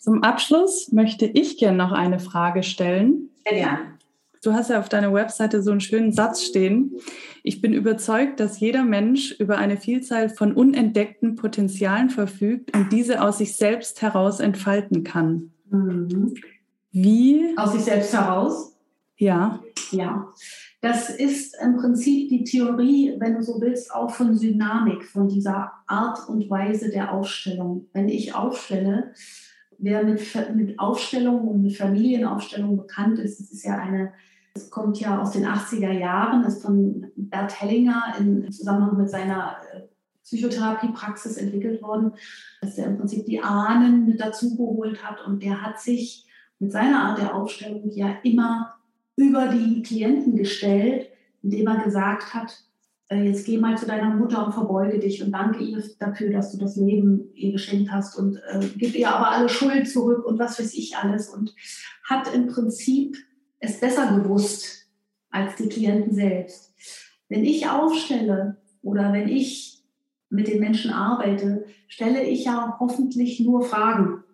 Zum Abschluss möchte ich gerne noch eine Frage stellen. Sehr gern. Du hast ja auf deiner Webseite so einen schönen Satz stehen. Ich bin überzeugt, dass jeder Mensch über eine Vielzahl von unentdeckten Potenzialen verfügt und diese aus sich selbst heraus entfalten kann. Mhm. Wie? Aus sich selbst heraus? Ja. Ja. Das ist im Prinzip die Theorie, wenn du so willst, auch von Dynamik, von dieser Art und Weise der Aufstellung. Wenn ich aufstelle, wer mit, mit Aufstellungen und mit Familienaufstellungen bekannt ist, das ist ja eine, es kommt ja aus den 80er Jahren, ist von Bert Hellinger in Zusammenhang mit seiner äh, Psychotherapiepraxis entwickelt worden, dass er im Prinzip die Ahnen mit dazu geholt hat. Und der hat sich mit seiner Art der Aufstellung ja immer über die Klienten gestellt, indem er gesagt hat, äh, jetzt geh mal zu deiner Mutter und verbeuge dich und danke ihr dafür, dass du das Leben ihr geschenkt hast und äh, gib ihr aber alle Schuld zurück und was weiß ich alles. Und hat im Prinzip es besser gewusst als die Klienten selbst. Wenn ich aufstelle oder wenn ich mit den Menschen arbeite, stelle ich ja hoffentlich nur Fragen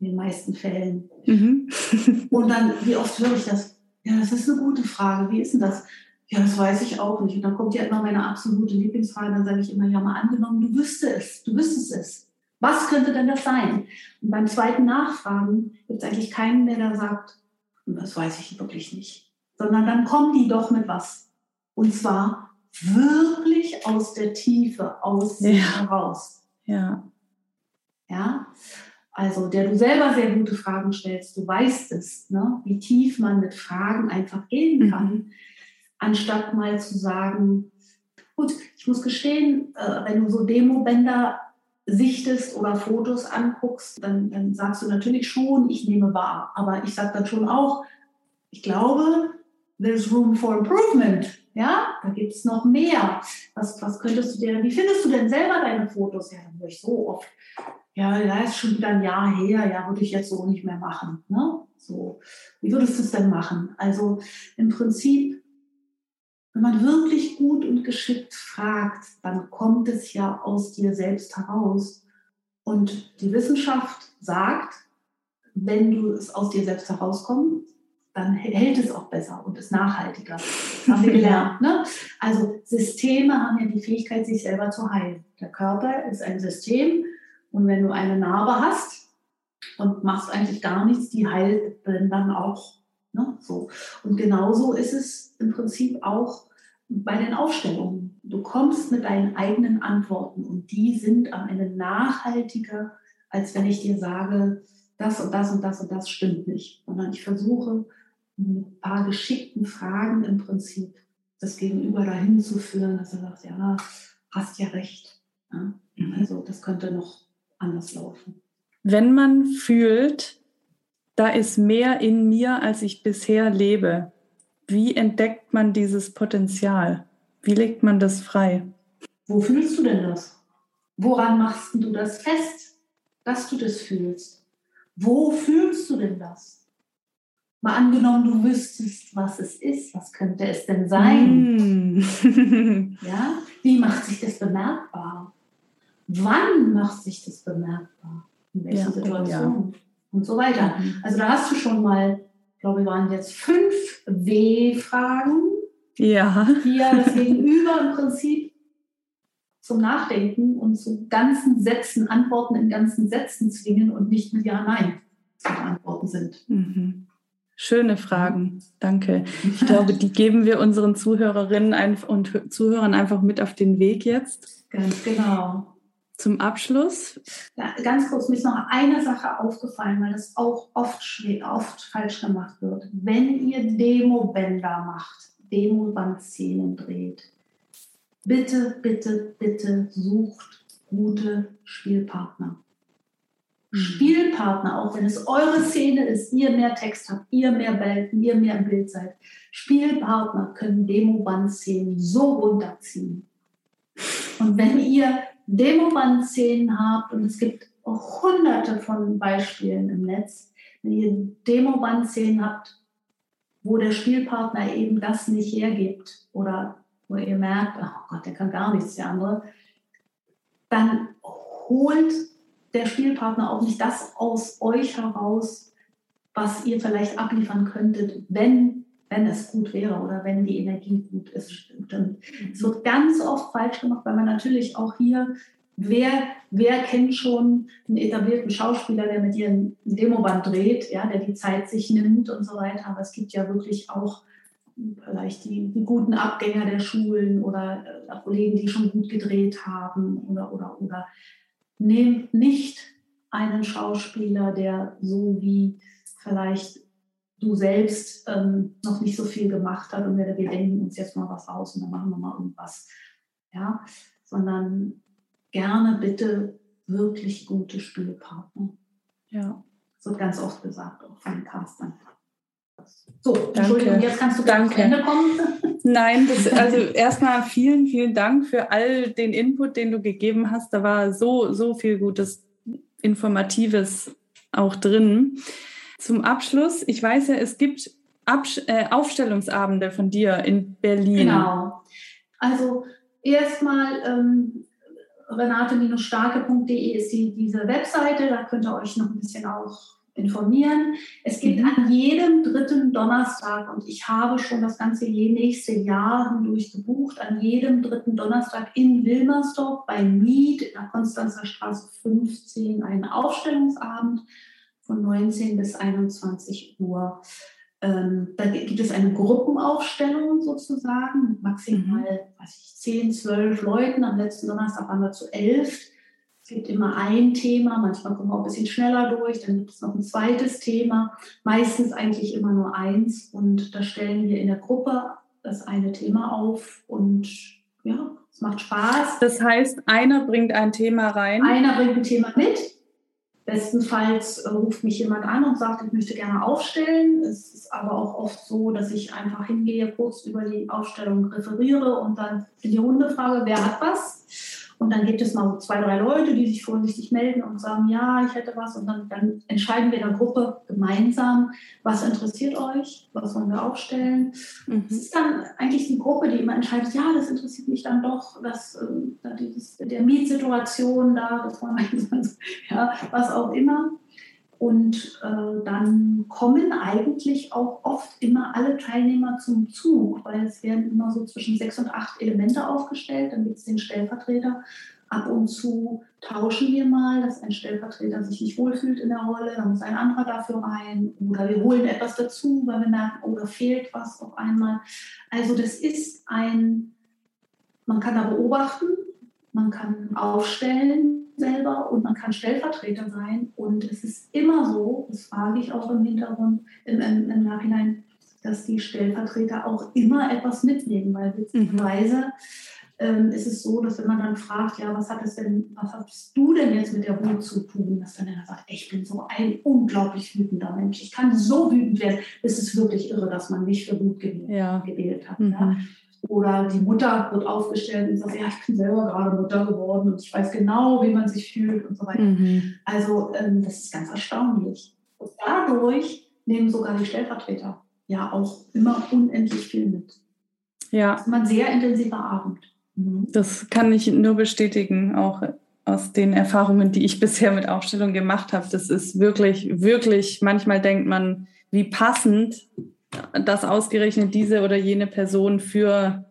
in den meisten Fällen. Mhm. und dann, wie oft höre ich das? Ja, das ist eine gute Frage. Wie ist denn das? Ja, das weiß ich auch nicht. Und dann kommt ja immer meine absolute Lieblingsfrage. Dann sage ich immer, ja, mal angenommen, du wüsstest es. Du wüsstest es. Was könnte denn das sein? Und beim zweiten Nachfragen gibt es eigentlich keinen mehr, der sagt, das weiß ich wirklich nicht. Sondern dann kommen die doch mit was. Und zwar wirklich aus der Tiefe, aus sich ja. heraus. Ja. Ja. Also, der du selber sehr gute Fragen stellst, du weißt es, ne? wie tief man mit Fragen einfach gehen kann, mhm. anstatt mal zu sagen, gut, ich muss gestehen, äh, wenn du so Demobänder sichtest oder Fotos anguckst, dann, dann sagst du natürlich schon, ich nehme wahr. Aber ich sage dann schon auch, ich glaube, there's room for improvement. Ja, da gibt es noch mehr. Was, was könntest du dir, wie findest du denn selber deine Fotos? Ja, dann höre ich so oft ja, da ist schon wieder ein Jahr her, ja, würde ich jetzt so nicht mehr machen. Ne? So, wie würdest du es denn machen? Also im Prinzip, wenn man wirklich gut und geschickt fragt, dann kommt es ja aus dir selbst heraus. Und die Wissenschaft sagt, wenn du es aus dir selbst herauskommst, dann hält es auch besser und ist nachhaltiger. Das haben wir gelernt. Ne? Also Systeme haben ja die Fähigkeit, sich selber zu heilen. Der Körper ist ein System, und wenn du eine Narbe hast und machst eigentlich gar nichts, die heilt dann auch. Ne? So. Und genauso ist es im Prinzip auch bei den Aufstellungen. Du kommst mit deinen eigenen Antworten und die sind am Ende nachhaltiger, als wenn ich dir sage, das und das und das und das stimmt nicht. Sondern ich versuche mit ein paar geschickten Fragen im Prinzip das Gegenüber dahin zu führen, dass er sagt, ja, hast ja recht. Ja? Mhm. Also das könnte noch anders laufen. Wenn man fühlt, da ist mehr in mir, als ich bisher lebe, wie entdeckt man dieses Potenzial? Wie legt man das frei? Wo fühlst du denn das? Woran machst du das fest, dass du das fühlst? Wo fühlst du denn das? Mal angenommen, du wüsstest, was es ist, was könnte es denn sein? Mm. ja? Wie macht sich das bemerkbar? Wann macht sich das bemerkbar? In welchen ja, Situationen? Ja. Und so weiter. Mhm. Also da hast du schon mal, ich glaube, waren jetzt fünf W-Fragen, ja. die ja das Gegenüber im Prinzip zum Nachdenken und zu ganzen Sätzen, Antworten in ganzen Sätzen zwingen und nicht mit Ja, Nein zu beantworten sind. Mhm. Schöne Fragen, danke. Ich glaube, die geben wir unseren Zuhörerinnen und Zuhörern einfach mit auf den Weg jetzt. Ganz genau. Zum Abschluss? Ja, ganz kurz, mir ist noch eine Sache aufgefallen, weil das auch oft, oft falsch gemacht wird. Wenn ihr Demo-Bänder macht, Demo-Bandszenen dreht, bitte, bitte, bitte sucht gute Spielpartner. Mhm. Spielpartner, auch wenn es eure Szene ist, ihr mehr Text habt, ihr mehr Belten, ihr mehr im Bild seid. Spielpartner können Demo-Band-Szenen so runterziehen. Und wenn ihr Demoband-Szenen habt, und es gibt hunderte von Beispielen im Netz, wenn ihr Demoband-Szenen habt, wo der Spielpartner eben das nicht hergibt oder wo ihr merkt, oh Gott, der kann gar nichts, der andere, dann holt der Spielpartner auch nicht das aus euch heraus, was ihr vielleicht abliefern könntet, wenn wenn es gut wäre oder wenn die Energie gut ist. Und es wird ganz oft falsch gemacht, weil man natürlich auch hier, wer, wer kennt schon einen etablierten Schauspieler, der mit ihrem Demoband dreht, ja, der die Zeit sich nimmt und so weiter. Aber es gibt ja wirklich auch vielleicht die, die guten Abgänger der Schulen oder äh, Kollegen, die schon gut gedreht haben oder, oder, oder. Nehmt nicht einen Schauspieler, der so wie vielleicht du selbst ähm, noch nicht so viel gemacht hast und wir, wir denken uns jetzt mal was aus und dann machen wir mal irgendwas. Ja, sondern gerne bitte wirklich gute Spielpartner. Ja. Das wird ganz oft gesagt, auch von den Castern. So, Entschuldigung, jetzt kannst du Danke. zum Ende kommen. Nein, das, also erstmal vielen, vielen Dank für all den Input, den du gegeben hast. Da war so, so viel Gutes, Informatives auch drin. Zum Abschluss, ich weiß ja, es gibt Absch äh, Aufstellungsabende von dir in Berlin. Genau. Also erstmal ähm, renate-starke.de ist die, diese Webseite, da könnt ihr euch noch ein bisschen auch informieren. Es gibt mhm. an jedem dritten Donnerstag, und ich habe schon das ganze nächste Jahr hindurch gebucht, an jedem dritten Donnerstag in Wilmersdorf bei Miet in der Konstanzer Straße 15 einen Aufstellungsabend von 19 bis 21 Uhr. Ähm, da gibt es eine Gruppenaufstellung sozusagen mit maximal mhm. weiß ich, 10, 12 Leuten. Am letzten Donnerstag waren wir zu 11. Es gibt immer ein Thema, manchmal kommen wir auch ein bisschen schneller durch, dann gibt es noch ein zweites Thema, meistens eigentlich immer nur eins. Und da stellen wir in der Gruppe das eine Thema auf und ja, es macht Spaß. Das heißt, einer bringt ein Thema rein. Einer bringt ein Thema mit Bestenfalls äh, ruft mich jemand an und sagt, ich möchte gerne aufstellen. Es ist aber auch oft so, dass ich einfach hingehe, kurz über die Aufstellung referiere und dann in die Runde frage, wer hat was. Und dann gibt es mal so zwei, drei Leute, die sich vorsichtig melden und sagen, ja, ich hätte was. Und dann, dann entscheiden wir in der Gruppe gemeinsam, was interessiert euch, was wollen wir aufstellen. Mhm. Es ist dann eigentlich die Gruppe, die immer entscheidet, ja, das interessiert mich dann doch, das, äh, dieses, der Mietsituation da, das wollen wir, ja, was auch immer. Und äh, dann kommen eigentlich auch oft immer alle Teilnehmer zum Zug, weil es werden immer so zwischen sechs und acht Elemente aufgestellt. Dann gibt es den Stellvertreter. Ab und zu tauschen wir mal, dass ein Stellvertreter sich nicht wohlfühlt in der Rolle, dann muss ein anderer dafür rein. Oder wir holen etwas dazu, weil wir merken, oh, da fehlt was auf einmal. Also das ist ein, man kann da beobachten, man kann aufstellen, selber und man kann Stellvertreter sein. Und es ist immer so, das frage ich auch im Hintergrund, im, im, im Nachhinein, dass die Stellvertreter auch immer etwas mitnehmen, weil witzigerweise ähm, ist es so, dass wenn man dann fragt, ja, was hat es denn, was hast du denn jetzt mit der Wut zu tun, dass dann er sagt, ich bin so ein unglaublich wütender Mensch, ich kann so wütend werden. Es ist wirklich irre, dass man mich für Wut gewählt, ja. gewählt hat. Mhm. Ja. Oder die Mutter wird aufgestellt und sagt, ja, ich bin selber gerade Mutter geworden und ich weiß genau, wie man sich fühlt und so weiter. Mhm. Also ähm, das ist ganz erstaunlich. Und dadurch nehmen sogar die Stellvertreter ja auch immer unendlich viel mit. Ja. Das ist ein sehr intensiver Abend. Mhm. Das kann ich nur bestätigen, auch aus den Erfahrungen, die ich bisher mit Aufstellung gemacht habe. Das ist wirklich, wirklich, manchmal denkt man, wie passend dass ausgerechnet diese oder jene Person für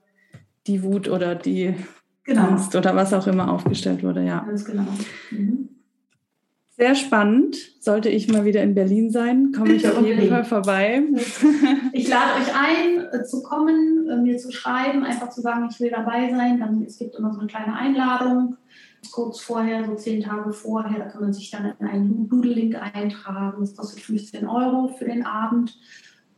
die Wut oder die genau. Angst oder was auch immer aufgestellt wurde. Ja. Ganz genau. Mhm. Sehr spannend. Sollte ich mal wieder in Berlin sein, komme ich auf jeden Fall vorbei. Ich lade euch ein, äh, zu kommen, äh, mir zu schreiben, einfach zu sagen, ich will dabei sein. Dann, es gibt immer so eine kleine Einladung. kurz vorher, so zehn Tage vorher. Da kann man sich dann in einen Doodle-Link eintragen. Das kostet 15 Euro für den Abend.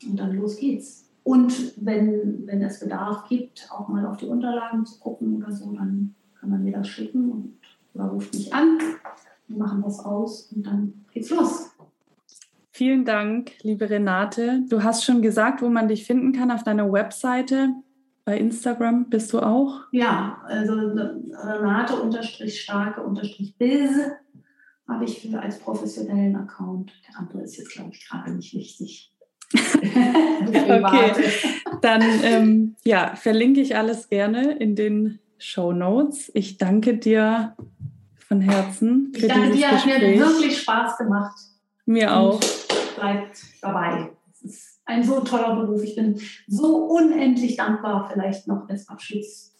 Und dann los geht's. Und wenn, wenn es Bedarf gibt, auch mal auf die Unterlagen zu gucken oder so, dann kann man mir das schicken und, oder ruft mich an. Wir machen was aus und dann geht's los. Vielen Dank, liebe Renate. Du hast schon gesagt, wo man dich finden kann auf deiner Webseite. Bei Instagram bist du auch? Ja, also Renate-starke-biz habe ich als professionellen Account. Der andere ist jetzt, glaube ich, gerade nicht wichtig. okay, dann ähm, ja, verlinke ich alles gerne in den Show Notes. Ich danke dir von Herzen. Für ich danke dir, hat mir wirklich Spaß gemacht. Mir auch. Bleibt dabei. Es ist ein so toller Beruf. Ich bin so unendlich dankbar, vielleicht noch als Abschlusssatz,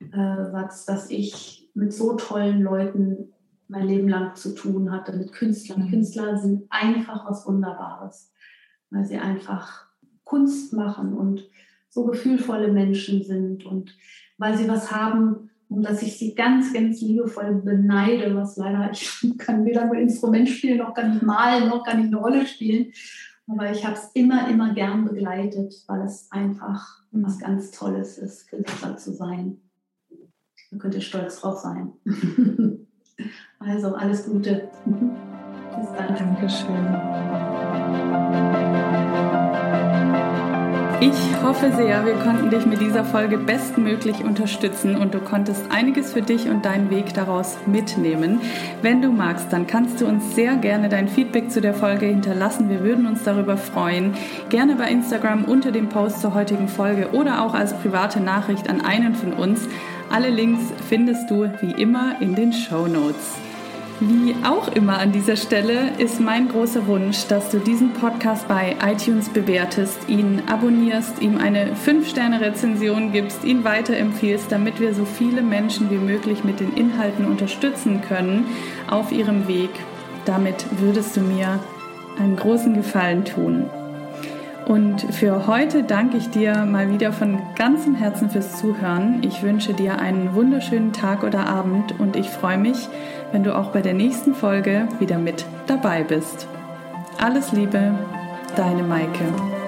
äh, dass ich mit so tollen Leuten mein Leben lang zu tun hatte, mit Künstlern. Mhm. Künstler sind einfach was Wunderbares, weil sie einfach Kunst machen und so gefühlvolle Menschen sind und weil sie was haben, um das ich sie ganz, ganz liebevoll beneide, was leider, ich kann weder ein Instrument spielen, noch kann ich malen, noch kann ich eine Rolle spielen. Aber ich habe es immer, immer gern begleitet, weil es einfach was ganz Tolles ist, Künstler zu sein. Da könnt ihr stolz drauf sein. also alles Gute. Bis dann. Dankeschön. Ich hoffe sehr, wir konnten dich mit dieser Folge bestmöglich unterstützen und du konntest einiges für dich und deinen Weg daraus mitnehmen. Wenn du magst, dann kannst du uns sehr gerne dein Feedback zu der Folge hinterlassen. Wir würden uns darüber freuen. Gerne bei Instagram unter dem Post zur heutigen Folge oder auch als private Nachricht an einen von uns. Alle Links findest du wie immer in den Show Notes. Wie auch immer an dieser Stelle ist mein großer Wunsch, dass du diesen Podcast bei iTunes bewertest, ihn abonnierst, ihm eine 5-Sterne-Rezension gibst, ihn weiterempfiehlst, damit wir so viele Menschen wie möglich mit den Inhalten unterstützen können auf ihrem Weg. Damit würdest du mir einen großen Gefallen tun. Und für heute danke ich dir mal wieder von ganzem Herzen fürs Zuhören. Ich wünsche dir einen wunderschönen Tag oder Abend und ich freue mich, wenn du auch bei der nächsten Folge wieder mit dabei bist. Alles Liebe, deine Maike.